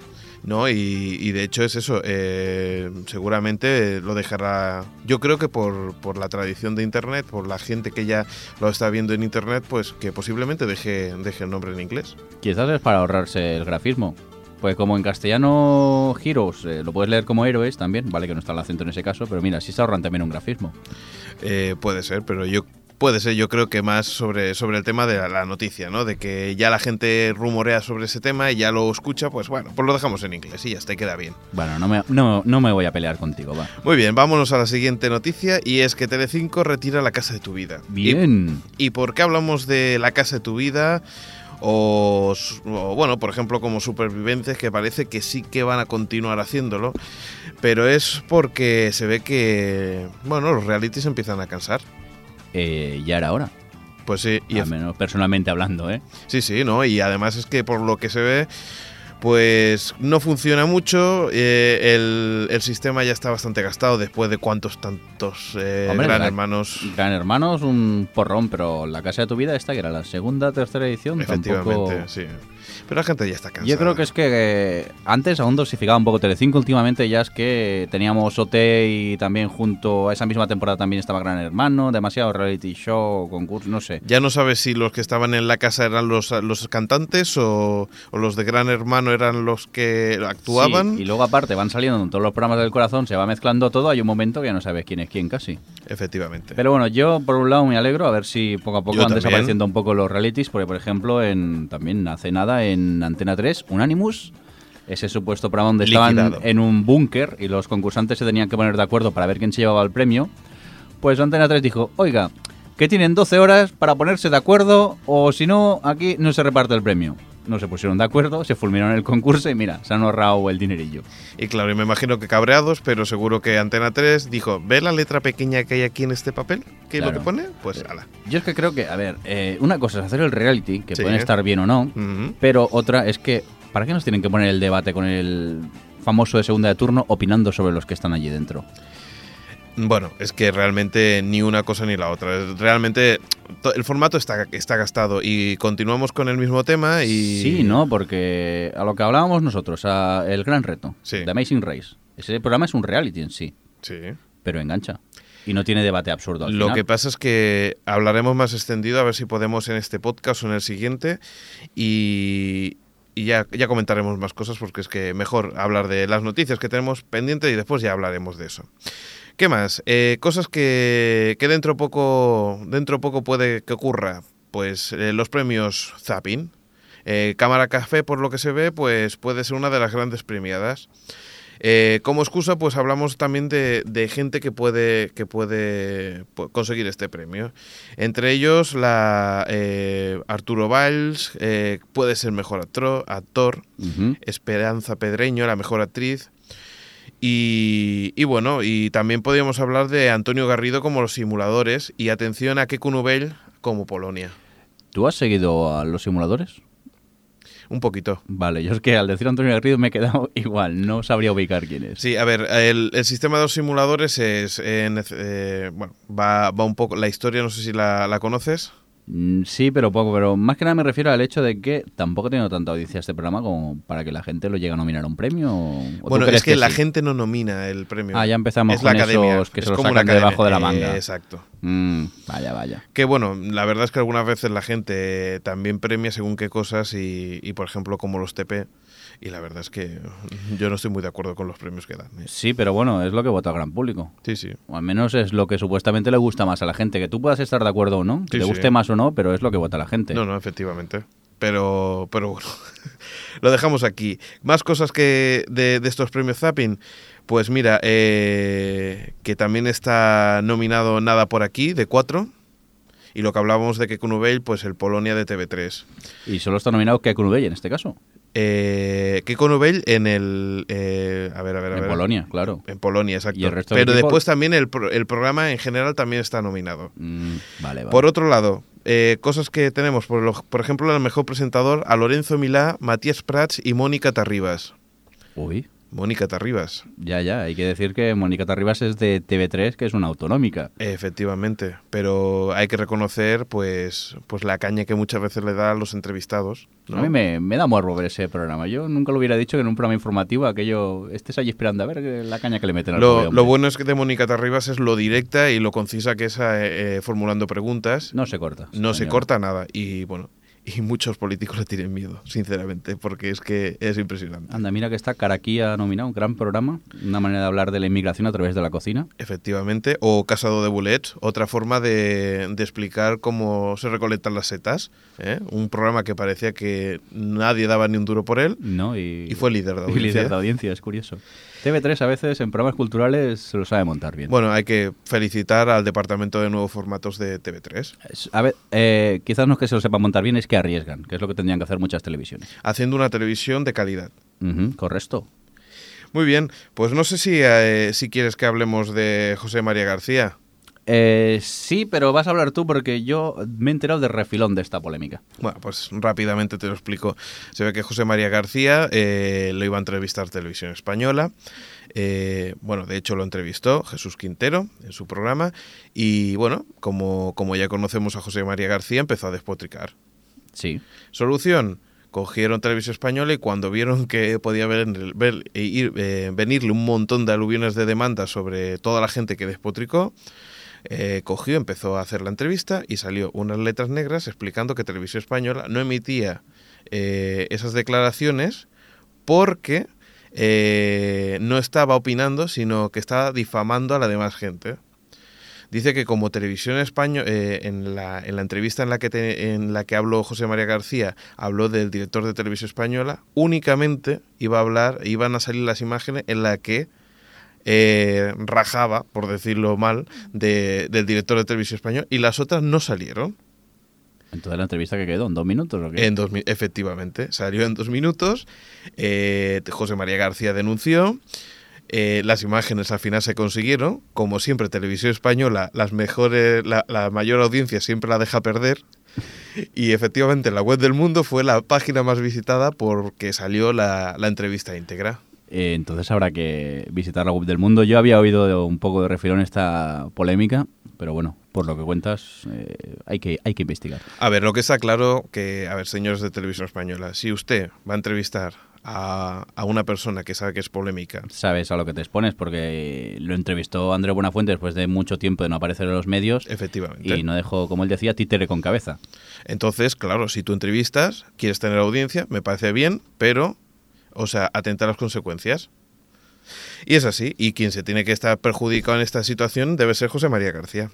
No, y, y de hecho es eso. eh, seguramente lo dejará. Yo creo que por, por la tradición de internet, por la gente que ya lo está viendo en internet, pues que posiblemente deje, deje el nombre en inglés. Quizás es para ahorrarse el grafismo. Pues como en castellano Heroes eh, lo puedes leer como héroes también, vale que no está el acento en ese caso, pero mira, sí se ahorran también un grafismo. Eh, puede ser, pero yo Puede ser, yo creo que más sobre, sobre el tema de la, noticia, ¿no? De que ya la gente rumorea sobre ese tema y ya lo escucha, pues bueno, pues lo dejamos en inglés y ya está, y queda bien. Bueno, no me, no, no me voy a pelear contigo, va. Muy bien, vámonos a la siguiente noticia y es que Telecinco retira la casa de tu vida. Bien. ¿Y, y por qué hablamos de la casa de tu vida? O, o, bueno, por ejemplo, como supervivientes que parece que sí que van a continuar haciéndolo, pero es porque se ve que, bueno, los realities empiezan a cansar. Eh, ya era hora. Pues sí, y Al menos personalmente hablando, ¿eh? Sí, sí, ¿no? Y además es que por lo que se ve, pues no funciona mucho. eh, el, el sistema ya está bastante gastado después de cuántos tantos eh, Hombre, gran la- hermanos. Gran Hermano es un porrón, pero la casa de tu vida esta, que era la segunda, tercera edición, Efectivamente, tampoco... sí. Pero la gente ya está cansada. Yo creo que es que eh, antes aún dosificaba un poco Telecinco, últimamente ya es que teníamos OT y también junto a esa misma temporada también estaba Gran Hermano, demasiado reality show, concurso, no sé. Ya no sabes si los que estaban en la casa eran los, los cantantes o, o los de Gran Hermano eran los que actuaban. Sí, y luego aparte van saliendo en todos los programas del corazón, se va mezclando todo, hay un momento que ya no sabes quién es quién casi. Efectivamente. Pero bueno, yo por un lado me alegro a ver si poco a poco Yo van también. desapareciendo un poco los realities, porque por ejemplo en también hace nada en Antena 3, Unanimous, ese supuesto programa donde estaban Liquidado. en un búnker y los concursantes se tenían que poner de acuerdo para ver quién se llevaba el premio, pues Antena 3 dijo, oiga, que tienen 12 horas para ponerse de acuerdo o si no, aquí no se reparte el premio. No se pusieron de acuerdo, se fulminaron el concurso y mira, se han ahorrado el dinerillo. Y claro, y me imagino que cabreados, pero seguro que Antena 3 dijo, ¿ve la letra pequeña que hay aquí en este papel? ¿Qué es lo que pone? Pues ala. Yo es que creo que, a ver, eh, una cosa es hacer el reality, que Sí. pueden estar bien o no, pero otra es que, ¿para qué nos tienen que poner el debate con el famoso de segunda de turno opinando sobre los que están allí dentro? Bueno, es que realmente ni una cosa ni la otra. Realmente el formato está, está gastado y continuamos con el mismo tema y... Sí, ¿no? Porque a lo que hablábamos nosotros, a el gran reto, Sí. The Amazing Race, ese programa es un reality en sí, Sí. pero engancha. Y no tiene debate absurdo al Lo final. que pasa es que hablaremos más extendido a ver si podemos en este podcast o en el siguiente y, y ya, ya comentaremos más cosas porque es que mejor hablar de las noticias que tenemos pendientes y después ya hablaremos de eso. ¿Qué más? Eh, cosas que, que dentro poco dentro poco puede que ocurra. Pues eh, los premios Zapping. Eh, Cámara Café, por lo que se ve, pues puede ser una de las grandes premiadas. Eh, como excusa, pues hablamos también de, de gente que puede, que puede pu- conseguir este premio. Entre ellos, la eh, Arturo Valls, eh, puede ser mejor actor. Esperanza Pedreño, la mejor actriz. Y, y bueno, y también podríamos hablar de Antonio Garrido como los simuladores y atención a Keku Nubel como Polonia. ¿Tú has seguido a los simuladores? Un poquito. Vale, yo es que al decir Antonio Garrido me he quedado igual, no sabría ubicar quién es. Sí, a ver, el, el sistema de los simuladores es. eh, eh, bueno, va, va un poco. La historia, no sé si la, la conoces. Mm, Sí, pero poco, pero más que nada me refiero al hecho de que tampoco ha tenido tanta audiencia este programa como para que la gente lo llegue a nominar a un premio. ¿o Bueno, es que, la sí? gente no nomina el premio. Ah, ya empezamos es la con academia. esos que es se lo sacan debajo de la manga. Eh, exacto. Mm, vaya, vaya. Que bueno, la verdad es que algunas veces la gente también premia según qué cosas y, y, por ejemplo, como los TP. Y la verdad es que yo no estoy muy de acuerdo con los premios que dan. ¿eh? Sí, pero bueno, es lo que vota el gran público. Sí, sí. O al menos es lo que supuestamente le gusta más a la gente. Que tú puedas estar de acuerdo o no, que Sí, te sí. guste más o no, pero es lo que vota la gente. No, no, efectivamente. Pero, pero bueno, lo dejamos aquí. Más cosas que de, de estos premios Zapping. Pues mira, eh, que también está nominado Nada por aquí, de 4. Y lo que hablábamos de que Nubel, pues el Polonia de TV3. Y solo está nominado Keku Nubey en este caso. Eh, que Nubel en el... eh, a ver, a ver, a En ver. Polonia, claro. En Polonia, exacto. ¿Y el resto del Pero después también el, pro- el programa en general también está nominado. Mm, vale, vale. Por otro lado, eh, cosas que tenemos, por, lo- por ejemplo, el mejor presentador a Lorenzo Milá, Matías Prats y Mónica Tarribas. Uy, Mónica Tarribas, ya, ya. Hay que decir que Mónica Tarribas es de TV3, que es una autonómica. efectivamente, pero hay que reconocer pues, pues la caña que muchas veces le da a los entrevistados. ¿no? A mí me, me da morbo ver ese programa. Yo nunca lo hubiera dicho que en un programa informativo aquello estés allí esperando a ver la caña que le meten al Lo, lo bueno es que de Mónica Tarribas es lo directa y lo concisa que es eh, eh, formulando preguntas. No se corta. No se corta nada. Y bueno, y muchos políticos le tienen miedo, sinceramente, porque es que es impresionante. Anda, mira que está Caraquía nominado, un gran programa, una manera de hablar de la inmigración a través de la cocina. Efectivamente, o Casado de Bullets, otra forma de, de explicar cómo se recolectan las setas. ¿eh? Un programa que parecía que nadie daba ni un duro por él ¿no? Y, y fue líder de y audiencia. líder de audiencia, es curioso. TV3 a veces en programas culturales se lo sabe montar bien. Bueno, hay que felicitar al Departamento de Nuevos Formatos de TV3, Es- A ver, eh, quizás no es que se lo sepa montar bien, es que arriesgan, que es lo que tendrían que hacer muchas televisiones. haciendo una televisión de calidad. Correcto. Muy bien, pues no sé si, eh, si quieres que hablemos de José María García. Eh, sí, pero vas a hablar tú porque yo me he enterado de refilón de esta polémica. Bueno, pues rápidamente te lo explico. Se ve que José María García eh, lo iba a entrevistar Televisión Española. Eh, bueno, de hecho lo entrevistó Jesús Quintero en su programa. Y bueno, como, como ya conocemos a José María García, empezó a despotricar. Sí. Solución. Cogieron Televisión Española y cuando vieron que podía ver- ver- ir- eh, venirle un montón de aluviones de demandas sobre toda la gente que despotricó, eh, cogió, empezó a hacer la entrevista y salió unas letras negras explicando que Televisión Española no emitía eh, esas declaraciones porque eh, no estaba opinando, sino que estaba difamando a la demás gente. Dice que como Televisión Española, en, la, en la entrevista en la, que en la que habló José María García, habló del director de Televisión Española, únicamente iba a hablar, iban a salir las imágenes en la que eh, rajaba, por decirlo mal, de- del director de Televisión Española, y las otras no salieron. Entonces la entrevista que quedó en dos minutos o qué? En dos, efectivamente, salió en dos minutos. eh, José María García denunció. eh, las imágenes al final se consiguieron. Como siempre, Televisión Española, las mejores, la, la mayor audiencia siempre la deja perder. Y efectivamente, la web del mundo fue la página más visitada porque salió la, la entrevista íntegra. Eh, entonces habrá que visitar la web del mundo. Yo había oído de un poco de refilón esta polémica, pero bueno, por lo que cuentas, eh, hay, que, hay que investigar. A ver, lo que está claro que, a ver, señores de Televisión Española, si usted va a entrevistar a, a una persona que sabe que es polémica, Sabes a lo que te expones, porque lo entrevistó André Buenafuente después de mucho tiempo de no aparecer en los medios efectivamente. y no dejó, como él decía, títere con cabeza. Entonces, claro, si tú entrevistas, quieres tener audiencia, me parece bien, pero, o sea, atenta a las consecuencias. Y es así, y quien se tiene que estar perjudicado en esta situación debe ser José María García.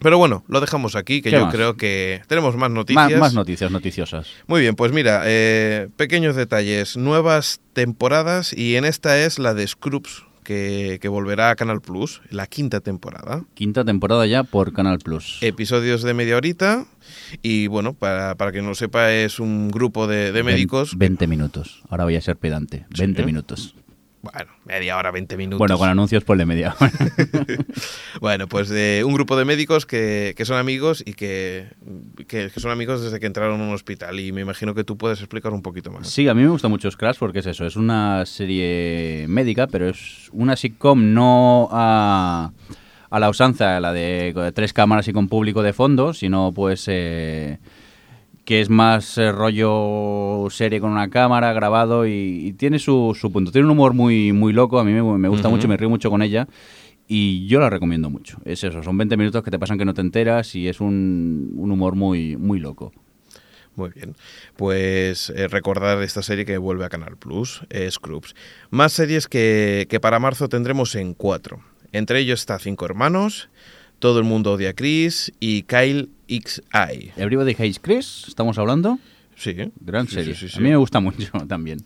Pero bueno, lo dejamos aquí, que ¿Qué yo más? creo que tenemos más noticias. Más, más noticias noticiosas. Muy bien, pues mira, eh, pequeños detalles, nuevas temporadas y en esta es la de Scrubs, que, que volverá a Canal Plus, la quinta temporada. Quinta temporada ya por Canal Plus. Episodios de media horita y bueno, para, para quien no lo sepa, es un grupo de, de médicos. 20 minutos. Ahora voy a ser pedante. 20 minutos. Bueno, media hora, 20 minutos. Bueno, con anuncios ponle media hora. Bueno, pues de un grupo de médicos que, que son amigos y que, que, que son amigos desde que entraron a un hospital. Y me imagino que tú puedes explicar un poquito más. Sí, a mí me gusta mucho Scratch porque es eso, es una serie médica, pero es una sitcom no a, a la usanza, la de tres cámaras y con público de fondo, sino pues eh, que es más eh, rollo serie con una cámara grabado y, y tiene su, su punto. Tiene un humor muy, muy loco, a mí me, me gusta mucho, me río mucho con ella. Y yo la recomiendo mucho. Es eso, son 20 minutos que te pasan que no te enteras y es un, un humor muy, muy loco. Muy bien. Pues eh, recordar esta serie que vuelve a Canal Plus, eh, Scrubs. Más series que, que para marzo tendremos en cuatro. Entre ellos está Cinco Hermanos, Todo el mundo odia a Chris y Kyle XI. Everybody Hates Chris, ¿estamos hablando? Sí. Gran Sí, serie. sí, sí. A mí me gusta mucho también.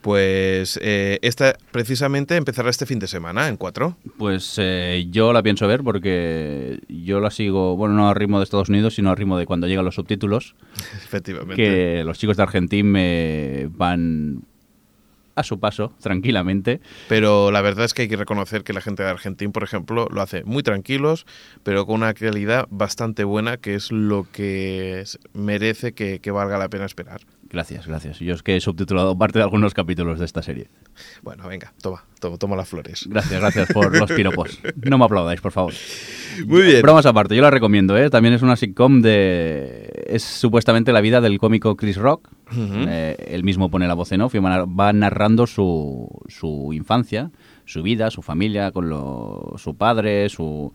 Pues eh, esta precisamente empezará este fin de semana en cuatro. Pues eh, yo la pienso ver porque yo la sigo, bueno, no a ritmo de Estados Unidos, sino a ritmo de cuando llegan los subtítulos, Efectivamente. que los chicos de Argentina me van a su paso, tranquilamente. Pero la verdad es que hay que reconocer que la gente de Argentina, por ejemplo, lo hace muy tranquilos, pero con una calidad bastante buena, que es lo que merece que, que valga la pena esperar. Gracias, gracias. Yo es que he subtitulado parte de algunos capítulos de esta serie. Bueno, venga, toma, toma, toma las flores. Gracias, gracias por los piropos. No me aplaudáis, por favor. Muy bien. Bromas aparte, yo la recomiendo, ¿eh? También es una sitcom de... Es supuestamente la vida del cómico Chris Rock. Eh, él mismo pone la voz en off y va va narrando su, su infancia, su vida, su familia, con lo- su padre, su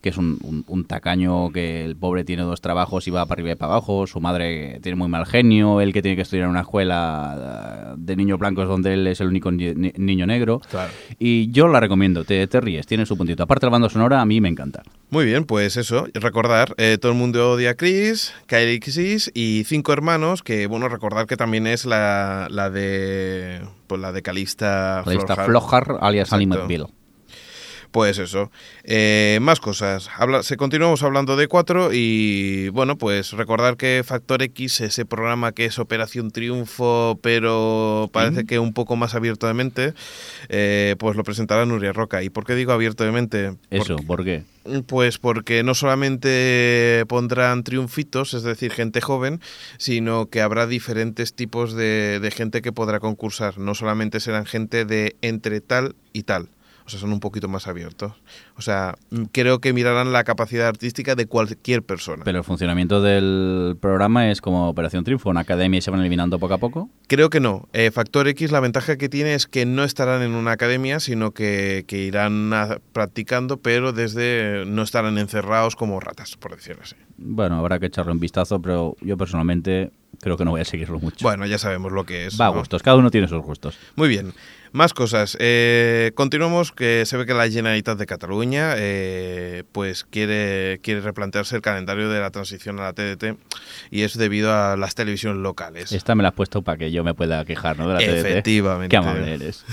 que es un, un- un tacaño que el pobre tiene dos trabajos y va para arriba y para abajo, su madre tiene muy mal genio, él que tiene que estudiar en una escuela eh, de niños blancos donde él es el único ni- ni- niño negro. Claro. Y yo la recomiendo, te, te ríes, tiene su puntito. Aparte la banda sonora a mí me encanta. Muy bien, pues eso, recordar, eh, todo el mundo odia a Chris, Kylie Xis y Cinco Hermanos, que bueno, recordar que también es la, la de pues la de Calista está Flojar. Alias Exacto. Pues eso. Eh, más cosas. Habla, se continuamos hablando de 4 y bueno, pues recordar que Factor X, ese programa que es Operación Triunfo, pero parece que un poco más abierto de mente, eh, pues lo presentará Nuria Roca. ¿Y por qué digo abierto de mente? Eso, Porque- ¿por qué? pues porque no solamente pondrán triunfitos, es decir, gente joven, sino que habrá diferentes tipos de, de gente que podrá concursar. No solamente serán gente de entre tal y tal. O sea, son un poquito más abiertos. O sea, mm, creo que mirarán la capacidad artística de cualquier persona. Pero el funcionamiento del programa es como Operación Triunfo, una academia y se van eliminando poco a poco. Creo que no. Eh, Factor X, la ventaja que tiene es que no estarán en una academia, sino que, que irán a- practicando, pero desde no estarán encerrados como ratas, por decirlo así. Bueno, habrá que echarle un vistazo, pero yo personalmente creo que no voy a seguirlo mucho. Bueno, ya sabemos lo que es. Va a ¿no? gustos, cada uno tiene sus gustos. Muy bien. Más cosas. Eh, continuamos, que se ve que la Generalitat de Cataluña eh, pues quiere, quiere replantearse el calendario de la transición a la TDT y es debido a las televisiones locales. Esta me la has puesto para que yo me pueda quejar, ¿no? De la TDT. Efectivamente. Qué amable eres.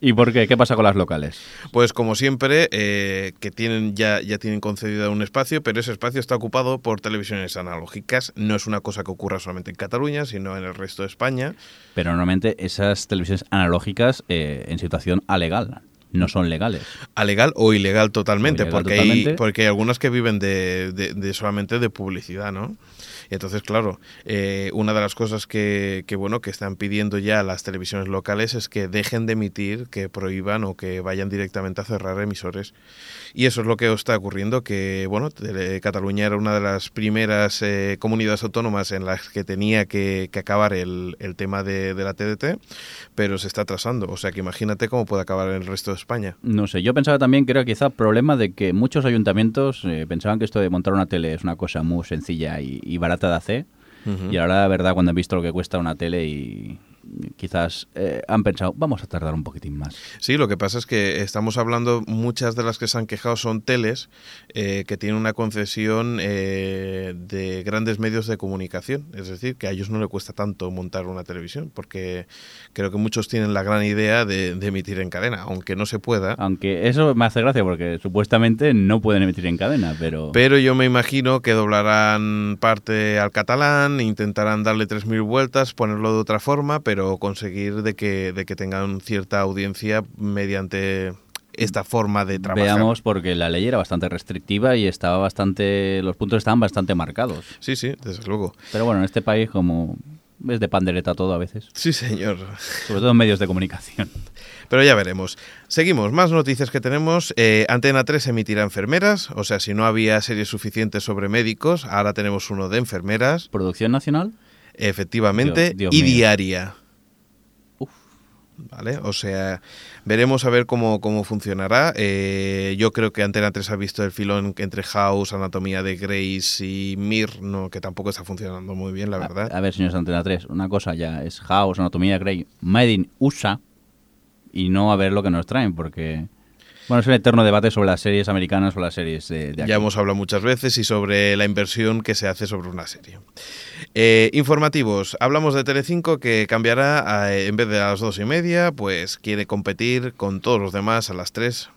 ¿Y por qué? ¿Qué pasa con las locales? Pues como siempre, eh, que tienen ya, ya tienen concedido un espacio, pero ese espacio está ocupado por televisiones analógicas. No es una cosa que ocurra solamente en Cataluña, sino en el resto de España. Pero normalmente esas televisiones analógicas eh, en situación alegal no son legales. A legal o ilegal totalmente, O ilegal porque, totalmente. Hay, porque hay algunas que viven de, de- de solamente de publicidad, ¿no? Entonces, claro, eh, una de las cosas que, que, bueno, que están pidiendo ya las televisiones locales es que dejen de emitir, que prohíban o que vayan directamente a cerrar emisores. Y eso es lo que está ocurriendo, que, bueno, Cataluña era una de las primeras eh, comunidades autónomas en las que tenía que, que acabar el, el tema de, la TDT, pero se está atrasando. O sea que imagínate cómo puede acabar en el resto de España. No sé, yo pensaba también que era quizá problema de que muchos ayuntamientos eh, pensaban que esto de montar una tele es una cosa muy sencilla y barata de hacer. Ujú. Y ahora, la verdad, cuando han visto lo que cuesta una tele y quizás eh, han pensado, vamos a tardar un poquitín más. Sí, lo que pasa es que estamos hablando, muchas de las que se han quejado son teles eh, que tienen una concesión eh, de grandes medios de comunicación. Es decir, que a ellos no le cuesta tanto montar una televisión, porque creo que muchos tienen la gran idea de, de emitir en cadena, aunque no se pueda. Aunque eso me hace gracia porque supuestamente no pueden emitir en cadena, pero... Pero yo me imagino que doblarán parte al catalán, intentarán darle 3.000 vueltas, ponerlo de otra forma, pero conseguir de que, de que tengan cierta audiencia mediante esta forma de trabajar. Veamos, porque la ley era bastante restrictiva y estaba bastante, los puntos estaban bastante marcados. Sí, sí, desde luego. Pero bueno, en este país como es de pandereta todo a veces, Sí, señor. sobre todo en medios de comunicación. Pero ya veremos. Seguimos, más noticias que tenemos. Eh, Antena 3 emitirá enfermeras, o sea, si no había series suficientes sobre médicos, ahora tenemos uno de enfermeras, ¿Producción nacional? efectivamente, Dios- Dios y mío. diaria. ¿Vale? O sea, veremos a ver cómo, cómo funcionará. Eh, yo creo que Antena 3 ha visto el filón entre House, Anatomía de Grace y Mir, no, que tampoco está funcionando muy bien, la verdad. A, a ver, señores de Antena 3, una cosa ya es House, Anatomía Grey, Made in USA y no a ver lo que nos traen, porque... Bueno, es un eterno debate sobre las series americanas o las series de, de aquí. Ya hemos hablado muchas veces y sobre la inversión que se hace sobre una serie. Eh, informativos. Hablamos de Telecinco que cambiará a- en vez de a las dos y media, pues quiere competir con todos los demás a las tres.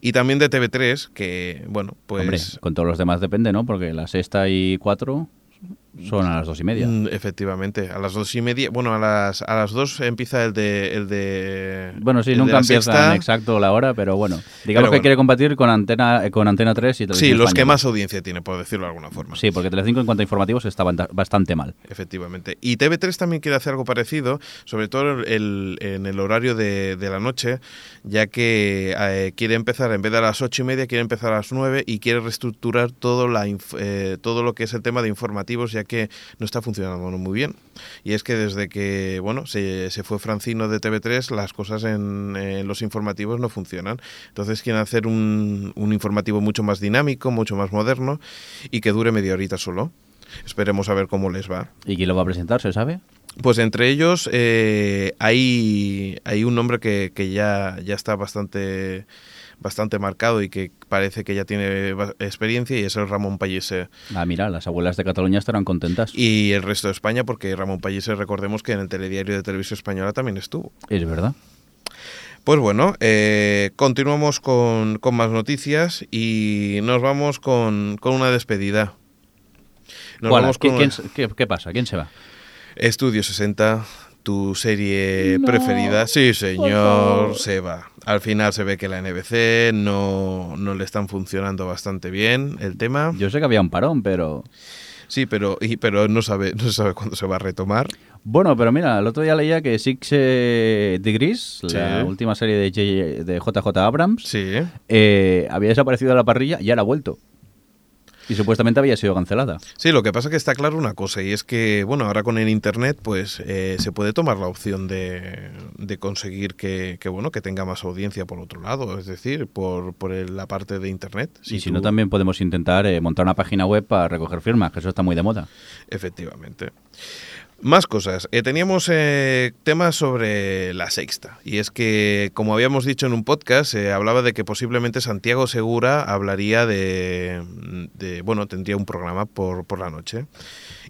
Y también de TV3 que, bueno, pues... Hombre, con todos los demás depende, ¿no? Porque la sexta y cuatro son a las dos y media. mm, efectivamente, a las dos y media. Bueno, a las, a las dos empieza el de... El de Bueno, sí, nunca Sexta. exacto la hora, pero bueno. Digamos Pero que quiere competir con Antena, eh, con Antena 3 y Sí, Televisión los que más audiencia tiene, por decirlo de alguna forma. Sí, porque Telecinco en cuanto a informativos está bastante mal. Efectivamente. Y TV3 también quiere hacer algo parecido, sobre todo el- en el horario de, de la noche, ya que eh, quiere empezar, en vez de a las ocho y media, quiere empezar a las nueve y quiere reestructurar todo, la eh, todo lo que es el tema de informativos, ya que no está funcionando muy bien. Y es que desde que bueno se, se fue Francino de TV3, las cosas en, en los informativos no funcionan. Entonces quieren hacer un, un informativo mucho más dinámico, mucho más moderno y que dure media horita solo. Esperemos a ver cómo les va. ¿Y quién lo va a presentar, se sabe? Pues entre ellos eh, hay, hay un nombre que, que ya, ya está bastante, bastante marcado y que parece que ya tiene experiencia y es el Ramón Pallese. Ah, mira, las abuelas de Cataluña estarán contentas. Y el resto de España, porque Ramón Pallese, recordemos que en el telediario de Televisión Española también estuvo. Es verdad. Pues bueno, eh, continuamos con, con más noticias y nos vamos con, con una despedida. Nos vamos ¿Qué, con una- se- qué- qué pasa? ¿Quién se va? Estudio 60, tu serie preferida. Sí, señor, se va. Al final se ve que la NBC no, no le están funcionando bastante bien el tema. Yo sé que había un parón, pero... Sí, pero, y- pero no, sabe, no se sabe cuándo se va a retomar. Bueno, pero mira, el otro día leía que Six eh, Degrees, la última serie de, J- de JJ Abrams, Sí. eh, había desaparecido de la parrilla y ahora ha vuelto. Y supuestamente había sido cancelada. Sí, lo que pasa que está claro una cosa y es que, bueno, ahora con el Internet, pues eh, se puede tomar la opción de, de conseguir que, que, bueno, que tenga más audiencia por otro lado, es decir, por, por el- la parte de Internet. y si tú- no, también podemos intentar eh, montar una página web para recoger firmas, que eso está muy de moda. Efectivamente. Más cosas. Eh, teníamos eh, temas sobre la sexta. Y es que, como habíamos dicho en un podcast, se hablaba de que posiblemente Santiago Segura hablaría de, de- bueno, tendría un programa por, por la noche.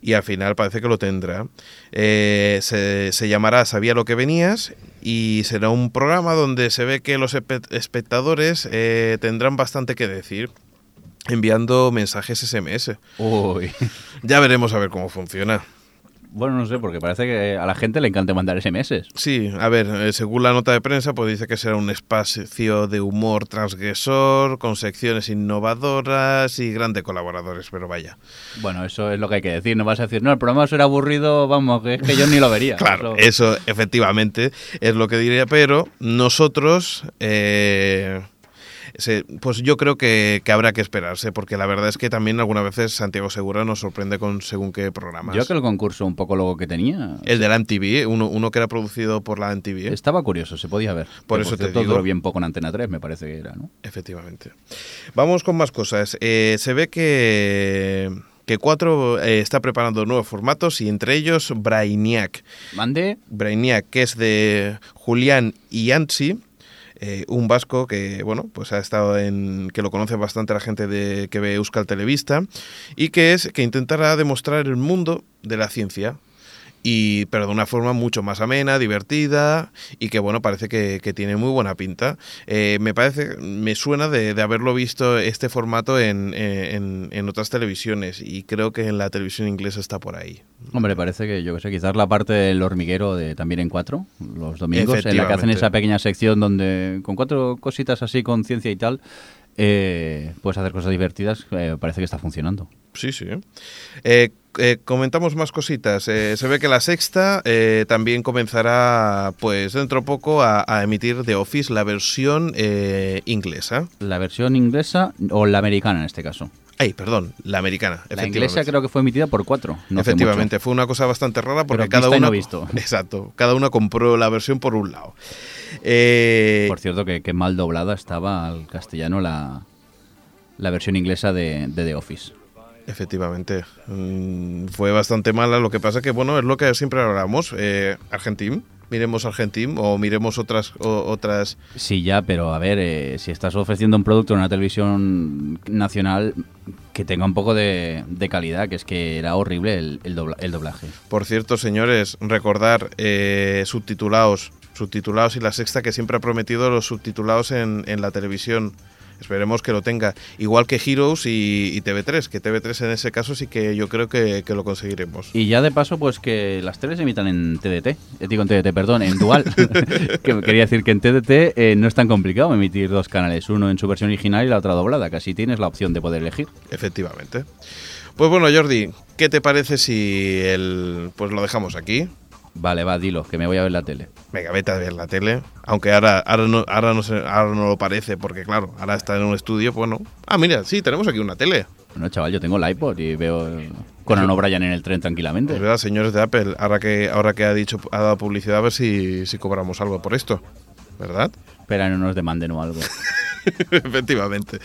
Y al final parece que lo tendrá. Eh, se, se llamará Sabía lo que venías y será un programa donde se ve que los espe- espectadores eh, tendrán bastante que decir enviando mensajes SMS. Uy. Ya veremos a ver cómo funciona. Bueno, no sé, porque parece que a la gente le encanta mandar SMS. Sí, a ver, eh, según la nota de prensa, pues dice que será un espacio de humor transgresor, con secciones innovadoras y grandes colaboradores, pero vaya. Bueno, eso es lo que hay que decir. No vas a decir, no, el programa será aburrido, vamos, que es que yo ni lo vería. Claro, Eso- eso efectivamente es lo que diría, pero nosotros, eh, se- pues yo creo que, que habrá que esperarse, porque la verdad es que también algunas veces Santiago Segura nos sorprende con según qué programas. Yo que el concurso un poco luego que tenía El de la MTV, uno, uno que era producido por la MTV. estaba curioso, se podía ver. Por Que, eso te digo. duró bien poco en Antena 3, me parece que era, ¿no? Efectivamente. Vamos con más cosas. Eh, se ve que, que Cuatro eh, está preparando nuevos formatos y entre ellos Brainiac. Mande. Brainiac, que es de Julián Ianzi, eh, un vasco que, bueno, pues ha estado en. que lo conoce bastante la gente de, que ve Euskal Televista, y que es que intentará demostrar el mundo de la ciencia. Y, pero de una forma mucho más amena, divertida y que bueno, parece que, que tiene muy buena pinta. Eh, me parece, me suena de, de haberlo visto este formato en, en- en otras televisiones y creo que en la televisión inglesa está por ahí. Hombre, parece que, yo que sé, quizás la parte del hormiguero de también en cuatro, los domingos, en la que hacen esa pequeña sección donde, con cuatro cositas así, con ciencia y tal, eh, puedes hacer cosas divertidas, eh, parece que está funcionando. Sí, sí. Eh, eh, comentamos más cositas. Eh, se ve que la sexta eh, también comenzará, pues dentro poco, a, a emitir The Office, la versión inglesa. La versión inglesa o la americana en este caso. Ay, perdón, la americana. La inglesa creo que fue emitida por cuatro. no Efectivamente, fue una cosa bastante rara porque Pero cada una. no visto. Exacto, cada una compró la versión por un lado. Eh, Por cierto, que, que mal doblada estaba al castellano la, la versión inglesa de, de The Office. Efectivamente, mm, fue bastante mala. Lo que pasa que, bueno, es lo que siempre hablamos. Eh, Argentim, miremos Argentim o miremos otras o- otras Sí, ya, pero a ver, eh, si estás ofreciendo un producto en una televisión nacional, que tenga un poco de, de calidad, que es que era horrible el, el dobla- el doblaje. Por cierto, señores, recordar eh, subtitulados, subtitulados y la sexta que siempre ha prometido los subtitulados en, en la televisión. Esperemos que lo tenga. Igual que Heroes y, y TV3, que TV3 en ese caso sí que yo creo que, que lo conseguiremos. Y ya de paso, pues que las teles emitan en TDT. Eh, digo en TDT, perdón, en Dual. que quería decir que en TDT eh, no es tan complicado emitir dos canales, uno en su versión original y la otra doblada, que así tienes la opción de poder elegir. Efectivamente. Pues bueno, Jordi, ¿qué te parece si el, pues lo dejamos aquí? Vale, va, dilo, que me voy a ver la tele. Venga, vete a ver la tele. Aunque ahora, ahora, no, ahora, no, sé- ahora no lo parece, porque claro, ahora está en un estudio, bueno. Ah, mira, sí, tenemos aquí una tele. Bueno, chaval, yo tengo el iPod y veo Conan O'Brien en el tren tranquilamente. Es verdad, señores de Apple, ahora que, ahora que ha dicho, ha dado publicidad, a ver si, si cobramos algo por esto. ¿Verdad? Espera, no nos demanden o algo. Efectivamente.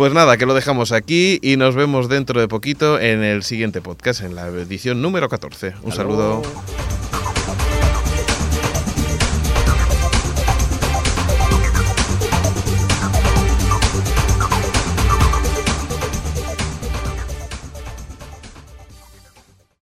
Pues nada, que lo dejamos aquí y nos vemos dentro de poquito en el siguiente podcast, en la edición número 14. Un saludo.